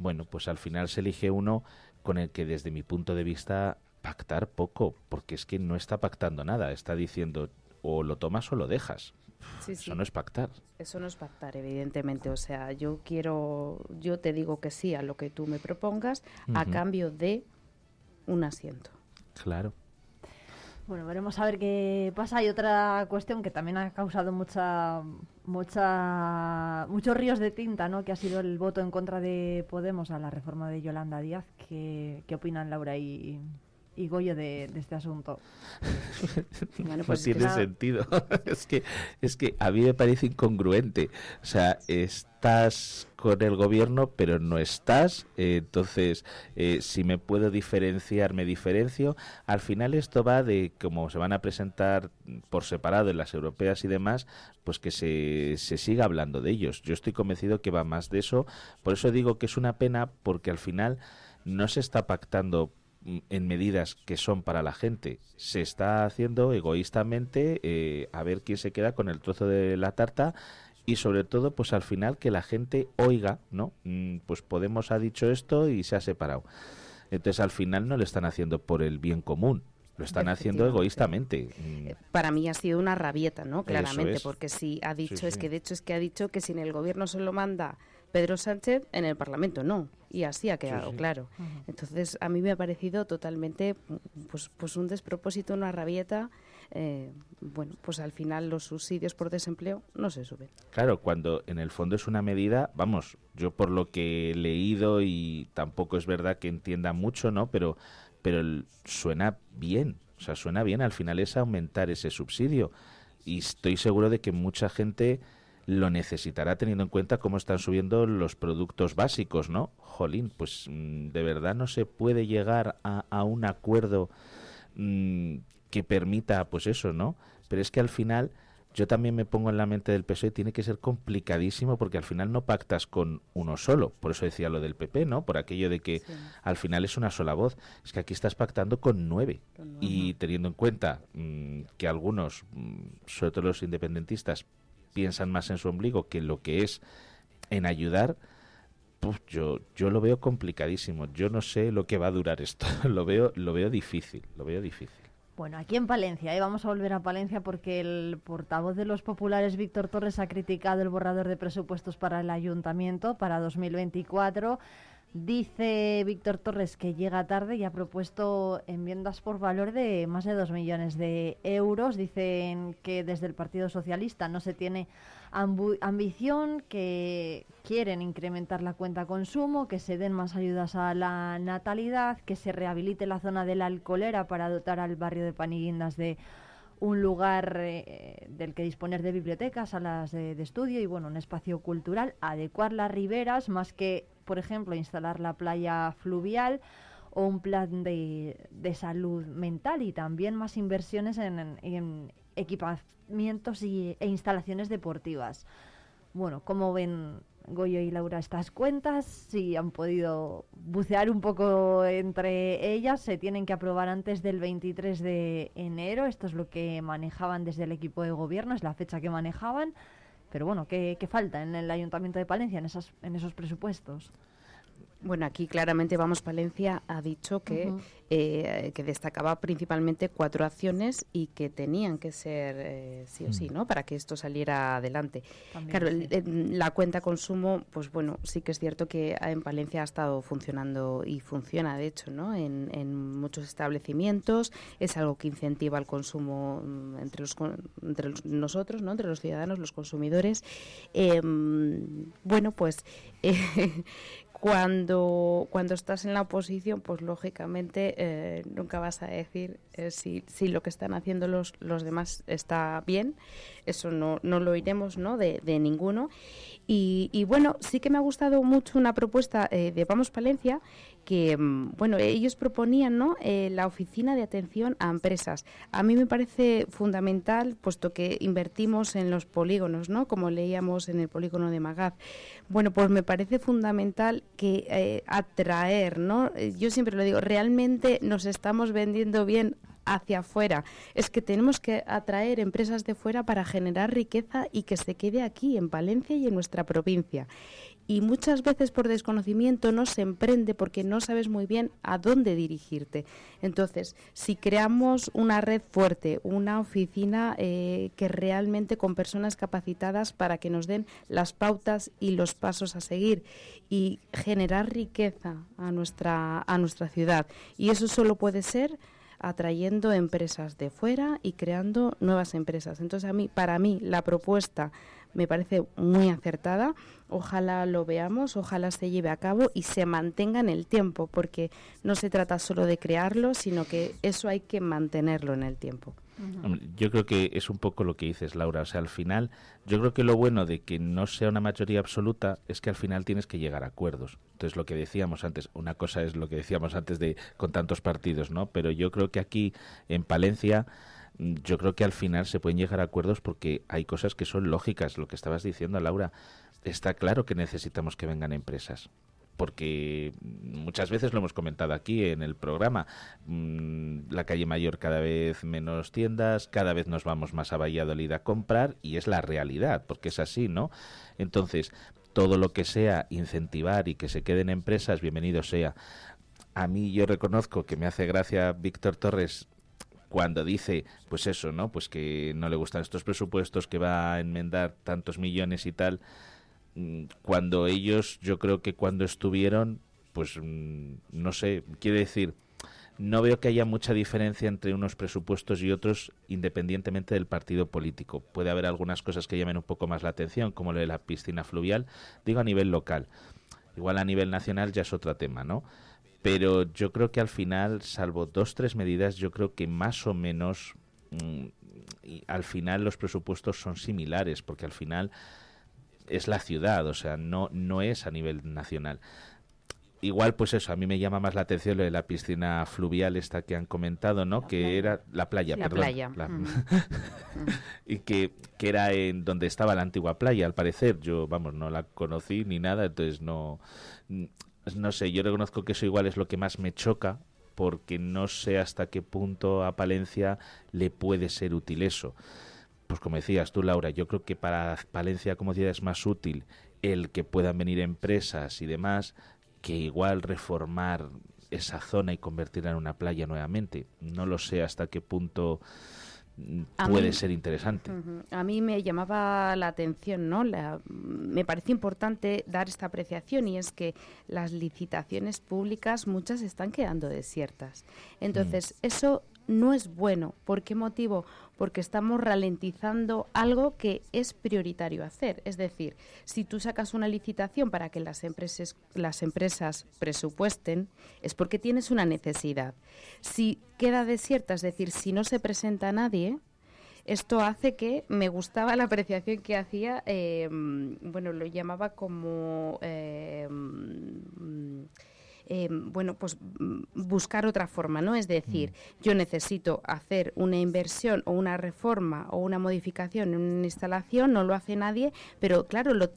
bueno, pues al final se elige uno con el que desde mi punto de vista pactar poco, porque es que no está pactando nada, está diciendo o lo tomas o lo dejas. Eso no es pactar. Eso no es pactar, evidentemente. O sea, yo quiero, yo te digo que sí a lo que tú me propongas a cambio de un asiento. Claro. Bueno, veremos a ver qué pasa. Hay otra cuestión que también ha causado mucha, mucha, muchos ríos de tinta, ¿no? Que ha sido el voto en contra de Podemos a la reforma de Yolanda Díaz. ¿Qué, qué opinan Laura y, y Goyo de, de este asunto. *laughs* bueno, no pues tiene sentido. *laughs* es que es que a mí me parece incongruente. O sea, estás con el gobierno, pero no estás. Eh, entonces, eh, si me puedo diferenciar, me diferencio. Al final esto va de cómo se van a presentar por separado en las europeas y demás, pues que se, se siga hablando de ellos. Yo estoy convencido que va más de eso. Por eso digo que es una pena, porque al final no se está pactando en medidas que son para la gente. Se está haciendo egoístamente eh, a ver quién se queda con el trozo de la tarta y sobre todo, pues al final que la gente oiga, ¿no? Mm, pues Podemos ha dicho esto y se ha separado. Entonces al final no lo están haciendo por el bien común, lo están haciendo egoístamente. Eh, para mí ha sido una rabieta, ¿no? Claramente, porque si ha dicho, es que de hecho es que ha dicho que si en el gobierno se lo manda Pedro Sánchez, en el Parlamento no. Y así ha quedado claro. Entonces, a mí me ha parecido totalmente pues, pues un despropósito, una rabieta. Eh, bueno, pues al final los subsidios por desempleo no se suben. Claro, cuando en el fondo es una medida, vamos, yo por lo que he leído y tampoco es verdad que entienda mucho, ¿no? Pero, pero suena bien, o sea, suena bien, al final es aumentar ese subsidio. Y estoy seguro de que mucha gente lo necesitará teniendo en cuenta cómo están subiendo los productos básicos, ¿no? Jolín, pues mm, de verdad no se puede llegar a, un acuerdo mm, que permita, pues eso, ¿no? Pero es que al final yo también me pongo en la mente del PSOE, tiene que ser complicadísimo porque al final no pactas con uno solo. Por eso decía lo del PP, ¿no? Por aquello de que al final es una sola voz. Es que aquí estás pactando con nueve. Y teniendo en cuenta mm, que algunos, sobre todo los independentistas, piensan más en su ombligo que lo que es en ayudar, pues yo, yo lo veo complicadísimo. Yo no sé lo que va a durar esto. *laughs* lo veo, lo veo difícil, lo veo difícil. Bueno, aquí en Palencia, ¿eh? vamos a volver a Palencia porque el portavoz de los populares, Víctor Torres, ha criticado el borrador de presupuestos para el ayuntamiento para 2024 Dice Víctor Torres que llega tarde y ha propuesto enmiendas por valor de más de dos millones de euros. Dicen que desde el Partido Socialista no se tiene ambición, que quieren incrementar la cuenta consumo, que se den más ayudas a la natalidad, que se rehabilite la zona de la alcolera para dotar al barrio de Paniguindas de un lugar eh, del que disponer de bibliotecas, salas de, estudio y bueno, un espacio cultural, adecuar las riberas más que por ejemplo, instalar la playa fluvial o un plan de, salud mental y también más inversiones en, equipamientos y, e instalaciones deportivas. Bueno, ¿cómo ven Goyo y Laura estas cuentas? Si han podido bucear un poco entre ellas, se tienen que aprobar antes del 23 de enero. Esto es lo que manejaban desde el equipo de gobierno, es la fecha que manejaban. Pero bueno, ¿qué, falta en el Ayuntamiento de Palencia en, esas, en esos presupuestos? Bueno, aquí claramente Vamos Palencia ha dicho que, eh, que destacaba principalmente cuatro acciones y que tenían que ser eh, sí o sí, mm. ¿no? Para que esto saliera adelante. claro, la cuenta consumo, pues bueno, sí que es cierto que en Palencia ha estado funcionando y funciona, de hecho, ¿no? En, muchos establecimientos es algo que incentiva el consumo mm, entre, los, entre nosotros, ¿no? Entre los ciudadanos, los consumidores. Em, bueno, pues *laughs* Cuando, cuando estás en la oposición, pues lógicamente eh, nunca vas a decir eh, si, si, lo que están haciendo los, los demás está bien. Eso no, no lo oiremos ¿no? De, de ninguno. Y, y, bueno, sí que me ha gustado mucho una propuesta eh, de Vamos Palencia que, mm, bueno, ellos proponían ¿no? Eh, la oficina de atención a empresas. A mí me parece fundamental, puesto que invertimos en los polígonos, ¿no? Como leíamos en el polígono de Magaz. Bueno, pues me parece fundamental que eh, atraer, ¿no? Eh, yo siempre lo digo, realmente nos estamos vendiendo bien hacia afuera. Es que tenemos que atraer empresas de fuera para generar riqueza y que se quede aquí, en Valencia y en nuestra provincia y muchas veces por desconocimiento no se emprende porque no sabes muy bien a dónde dirigirte. Entonces, si creamos una red fuerte, una oficina eh, que realmente con personas capacitadas para que nos den las pautas y los pasos a seguir y generar riqueza a nuestra, a nuestra ciudad. Y eso solo puede ser atrayendo empresas de fuera y creando nuevas empresas. Entonces, a mí, para mí, la propuesta me parece muy acertada. Ojalá lo veamos, ojalá se lleve a cabo y se mantenga en el tiempo, porque no se trata solo de crearlo, sino que eso hay que mantenerlo en el tiempo. Yo creo que es un poco lo que dices, Laura. O sea, al final, yo creo que lo bueno de que no sea una mayoría absoluta es que al final tienes que llegar a acuerdos. Entonces, lo que decíamos antes, una cosa es lo que decíamos antes de con tantos partidos, ¿no? Pero yo creo que aquí, en Palencia, yo creo que al final se pueden llegar a acuerdos porque hay cosas que son lógicas. Lo que estabas diciendo, Laura, está claro que necesitamos que vengan empresas porque muchas veces lo hemos comentado aquí en el programa, mm, la calle mayor cada vez menos tiendas, cada vez nos vamos más a Valladolid a comprar y es la realidad, porque es así, ¿no? Entonces, todo lo que sea incentivar y que se queden empresas, bienvenido sea. A mí yo reconozco que me hace gracia Víctor Torres cuando dice, pues eso, ¿no? Pues que no le gustan estos presupuestos, que va a enmendar tantos millones y tal. Mm, cuando ellos, yo creo que cuando estuvieron, pues mm, no sé, quiere decir, no veo que haya mucha diferencia entre unos presupuestos y otros independientemente del partido político. Puede haber algunas cosas que llamen un poco más la atención, como lo de la piscina fluvial, digo a nivel local. Igual a nivel nacional ya es otro tema, ¿no? Pero yo creo que al final, salvo dos, tres medidas, yo creo que más o menos mm, al final los presupuestos son similares, porque al final es la ciudad, o sea, no, no es a nivel nacional. Igual, pues eso, a mí me llama más la atención lo de la piscina fluvial esta que han comentado, ¿no? que era la playa, la Playa. *laughs* y que, que era en donde estaba la antigua playa, al parecer. Yo, vamos, no la conocí ni nada, entonces no... No sé, yo reconozco que eso igual es lo que más me choca, porque no sé hasta qué punto a Palencia le puede ser útil eso pues como decías tú, Laura, yo creo que para Palencia como ciudad es más útil el que puedan venir empresas y demás que igual reformar esa zona y convertirla en una playa nuevamente. No lo sé hasta qué punto mm, puede ser interesante. A mí me llamaba la atención, ¿no? me parece importante dar esta apreciación y es que las licitaciones públicas muchas están quedando desiertas. Entonces, mm. eso no es bueno. ¿Por qué motivo? Porque estamos ralentizando algo que es prioritario hacer. Es decir, si tú sacas una licitación para que las empresas, las empresas presupuesten, es porque tienes una necesidad. Si queda desierta, es decir, si no se presenta nadie, esto hace que me gustaba la apreciación que hacía, eh, bueno, lo llamaba como... Eh, Em, bueno, pues mm, buscar otra forma, ¿no? Es decir, mm. yo necesito hacer una inversión o una reforma o una modificación en una instalación, no lo hace nadie, pero claro, lo,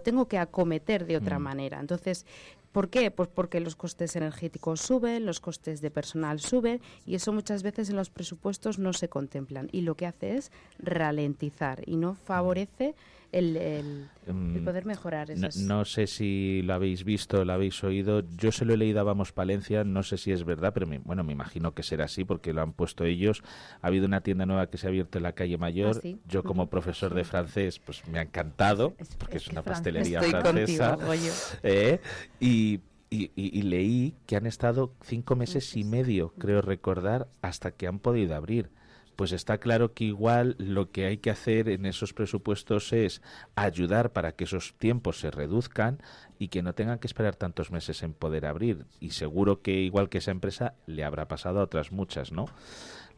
tengo que acometer de otra mm. manera. Entonces, ¿Por qué? Pues porque los costes energéticos suben, los costes de personal suben y eso muchas veces en los presupuestos no se contemplan y lo que hace es ralentizar y no favorece el, mm, poder mejorar. No, sé si lo habéis visto, lo habéis oído. Yo se lo he leído a Vamos Palencia, no sé si es verdad, pero bueno, me imagino que será así porque lo han puesto ellos. Ha habido una tienda nueva que se ha abierto en la calle Mayor. Ah, Yo como profesor de francés, pues me ha encantado, porque es, una pastelería francesa. *laughs* ¿eh? y, y, leí que han estado cinco meses y medio, creo recordar, hasta que han podido abrir pues está claro que igual lo que hay que hacer en esos presupuestos es ayudar para que esos tiempos se reduzcan y que no tengan que esperar tantos meses en poder abrir. Y seguro que igual que esa empresa le habrá pasado a otras muchas, ¿no?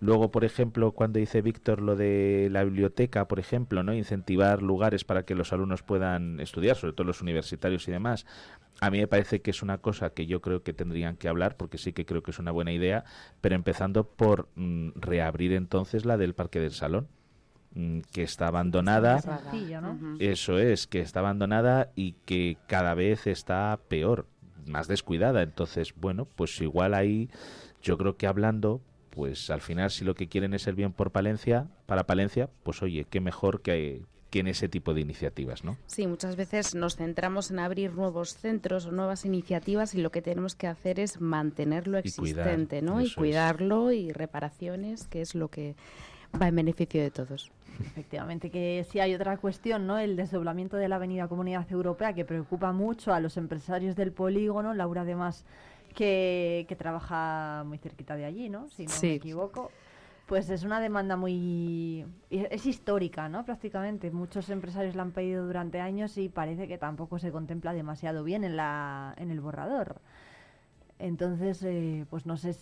Luego, por ejemplo, cuando dice Víctor lo de la biblioteca, por ejemplo, ¿no? Incentivar lugares para que los alumnos puedan estudiar, sobre todo los universitarios y demás. A mí me parece que es una cosa que yo creo que tendrían que hablar, porque sí que creo que es una buena idea, pero empezando por mm, reabrir entonces la del Parque del Salón mm, que está abandonada. Eso es, que está abandonada y que cada vez está peor, más descuidada. Entonces, bueno, pues igual ahí yo creo que hablando, pues al final si lo que quieren es el bien por Palencia, para Palencia, pues oye, qué mejor que, en ese tipo de iniciativas, ¿no? Sí, muchas veces nos centramos en abrir nuevos centros o nuevas iniciativas y lo que tenemos que hacer es mantenerlo existente, ¿no? Y cuidarlo y reparaciones, que es lo que va en beneficio de todos. Efectivamente, que sí hay otra cuestión, ¿no? El desdoblamiento de la Avenida Comunidad Europea que preocupa mucho a los empresarios del polígono. Laura, además, que, que trabaja muy cerquita de allí, ¿no? Si no me equivoco. Pues es una demanda muy... es histórica, ¿no? Prácticamente. Muchos empresarios la han pedido durante años y parece que tampoco se contempla demasiado bien en, la, en el borrador. Entonces, eh, pues no sé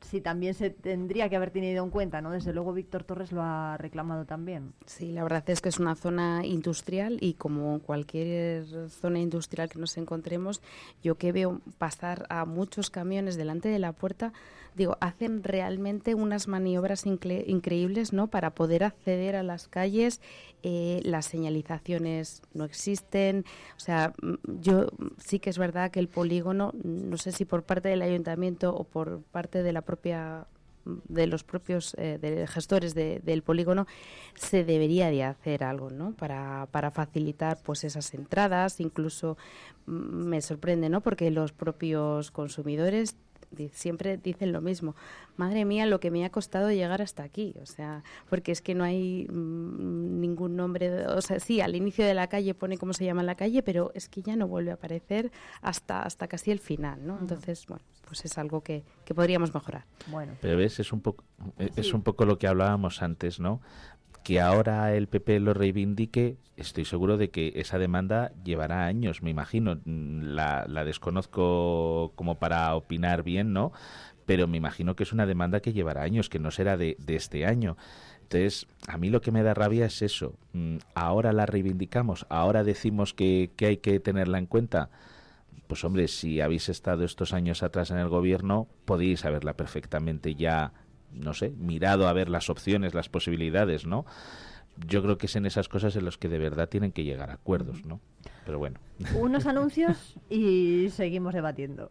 si también se tendría que haber tenido en cuenta, ¿no? Desde luego Víctor Torres lo ha reclamado también. Sí, la verdad es que es una zona industrial y como cualquier zona industrial que nos encontremos, yo que veo pasar a muchos camiones delante de la puerta, digo, hacen realmente unas maniobras increíbles, ¿no? Para poder acceder a las calles, eh, las señalizaciones no existen, o sea, mm, yo sí que es verdad que el polígono, no sé si por parte del ayuntamiento o por parte de la propia de los propios eh, gestores del polígono se debería de hacer algo ¿no? para, para facilitar pues esas entradas incluso mm, me sorprende ¿no? porque los propios consumidores siempre dicen lo mismo. Madre mía, lo que me ha costado llegar hasta aquí. O sea, porque es que no hay mm, ningún nombre. o sea, sí, al inicio de la calle pone cómo se llama la calle, pero es que ya no vuelve a aparecer hasta, hasta casi el final, ¿no? Entonces, bueno, pues es algo que, que podríamos mejorar. Bueno. Pero ves, es un poco, es un poco lo que hablábamos antes, ¿no? Que ahora el PP lo reivindique, estoy seguro de que esa demanda llevará años, me imagino. La, la desconozco como para opinar bien, ¿no? Pero me imagino que es una demanda que llevará años, que no será de, de este año. Entonces, a mí lo que me da rabia es eso. Mm, ahora la reivindicamos, ahora decimos que, que hay que tenerla en cuenta. Pues hombre, si habéis estado estos años atrás en el gobierno, podéis saberla perfectamente ya no sé, mirado a ver las opciones, las posibilidades, ¿no? Yo creo que es en esas cosas en las que de verdad tienen que llegar a acuerdos, ¿no? Pero bueno. Unos anuncios y seguimos debatiendo.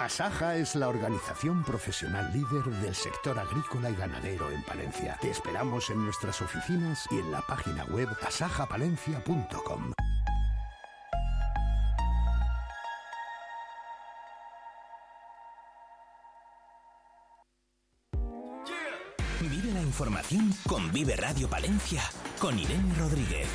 Asaja es la organización profesional líder del sector agrícola y ganadero en Palencia. Te esperamos en nuestras oficinas y en la página web asajapalencia.com. Vive la información con Vive Radio Palencia, con Irene Rodríguez.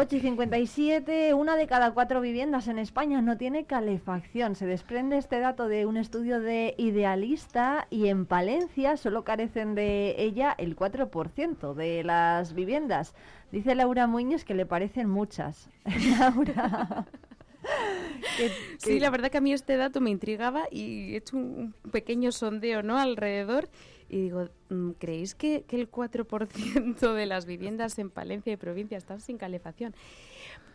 8 y 57, una de cada cuatro viviendas en España no tiene calefacción. Se desprende este dato de un estudio de Idealista y en Palencia solo carecen de ella el 4% de las viviendas. Dice Laura Muñoz que le parecen muchas. *laughs* Laura. Sí, la verdad que a mí este dato me intrigaba y he hecho un pequeño sondeo ¿no? alrededor y digo, mm, ¿creéis que, que el 4% de las viviendas en Palencia y provincia están sin calefacción?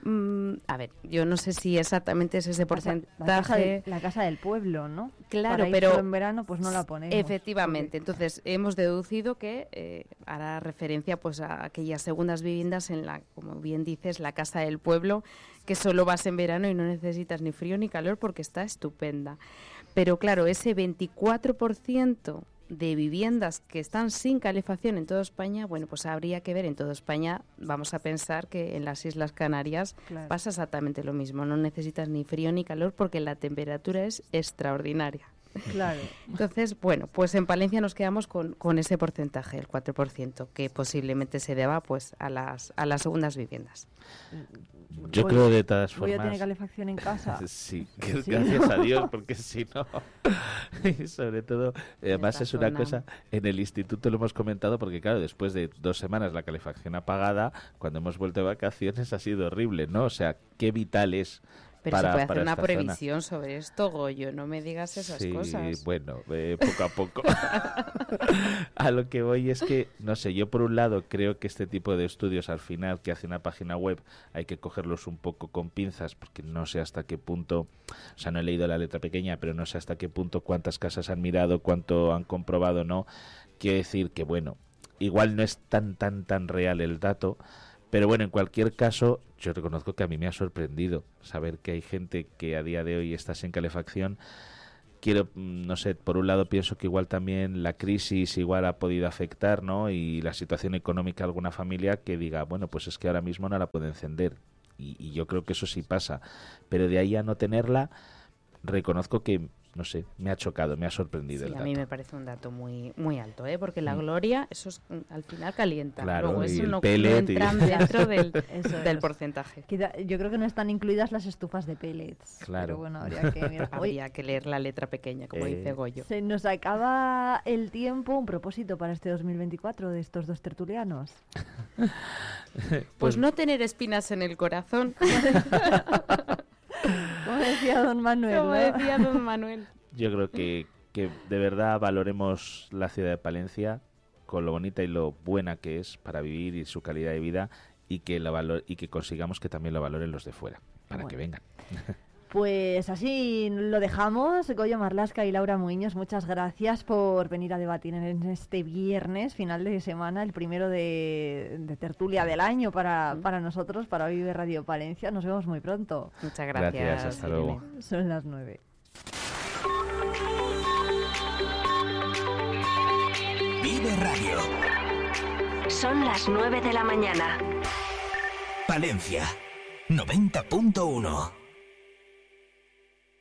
Mm, a ver, yo no sé si exactamente es ese porcentaje. La, casa, del pueblo, ¿no? Claro, pero en verano pues no la ponemos. Efectivamente. Entonces hemos deducido que eh, hará referencia pues a aquellas segundas viviendas en la, como bien dices, la casa del pueblo, que solo vas en verano y no necesitas ni frío ni calor porque está estupenda. Pero claro, ese 24% de viviendas que están sin calefacción en toda España, bueno, pues habría que ver en toda España, vamos a pensar que en las Islas Canarias pasa exactamente lo mismo, no necesitas ni frío ni calor porque la temperatura es extraordinaria. Claro. Entonces, bueno, pues en Palencia nos quedamos con, con ese porcentaje, el 4%, que posiblemente se deba pues a las, a las segundas viviendas. Yo Voy- creo de todas Voy a formas. tener calefacción en casa. *laughs* Sí, que- Sí. gracias a Dios, *laughs* porque si no. y *laughs* sobre todo, además es una zona. cosa, en el instituto lo hemos comentado, porque claro, después de dos semanas la calefacción apagada, cuando hemos vuelto de vacaciones ha sido horrible, ¿no? O sea, qué vital es. Pero para, se puede hacer una zona. previsión sobre esto, Goyo, no me digas esas Sí, cosas. bueno, eh, poco a poco. *laughs* a lo que voy es que, no sé, yo por un lado creo que este tipo de estudios al final que hace una página web hay que cogerlos un poco con pinzas porque no sé hasta qué punto, o sea, no he leído la letra pequeña, pero no sé hasta qué punto cuántas casas han mirado, cuánto han comprobado, no. Quiero decir que, bueno, igual no es tan, tan, tan real el dato, pero bueno, en cualquier caso, yo reconozco que a mí me ha sorprendido saber que hay gente que a día de hoy está sin calefacción. Quiero, mm, no sé, por un lado pienso que igual también la crisis igual ha podido afectar, ¿no? Y la situación económica de alguna familia que diga, bueno, pues es que ahora mismo no la puede encender. Y yo creo que eso sí pasa. Pero de ahí a no tenerla, reconozco que, no sé, me ha chocado, me ha sorprendido Sí, el a mí me parece un dato muy muy alto, ¿eh? porque la Mm. gloria, eso es, mm, al final calienta. Claro, Luego y eso no, y- entran dentro del, *laughs* Eso del porcentaje. Quizá- yo creo que no están incluidas las estufas de pellets. Claro. Pero bueno, habría que *laughs* mirar. Habría que leer la letra pequeña, como Eh, dice Goyo. se nos acaba el tiempo. Un propósito para este 2024 de estos dos tertulianos. Pues no tener espinas en el corazón, *laughs* *laughs* Como decía don Manuel. como ¿no? decía don *laughs* Manuel. Yo creo que, que de verdad valoremos la ciudad de Palencia con lo bonita y lo buena que es para vivir y su calidad de vida y que la valor y que consigamos que también lo valoren los de fuera para que vengan. *laughs* Pues así lo dejamos. Goyo Marlasca y Laura Muñoz, muchas gracias por venir a debatir en este viernes, final de semana, el primero de, de tertulia del año para, para nosotros, para Vive Radio Palencia. Nos vemos muy pronto. Muchas Gracias, gracias. hasta luego. Son las nueve. Vive Radio. Son las 9 de la mañana. Palencia 90.1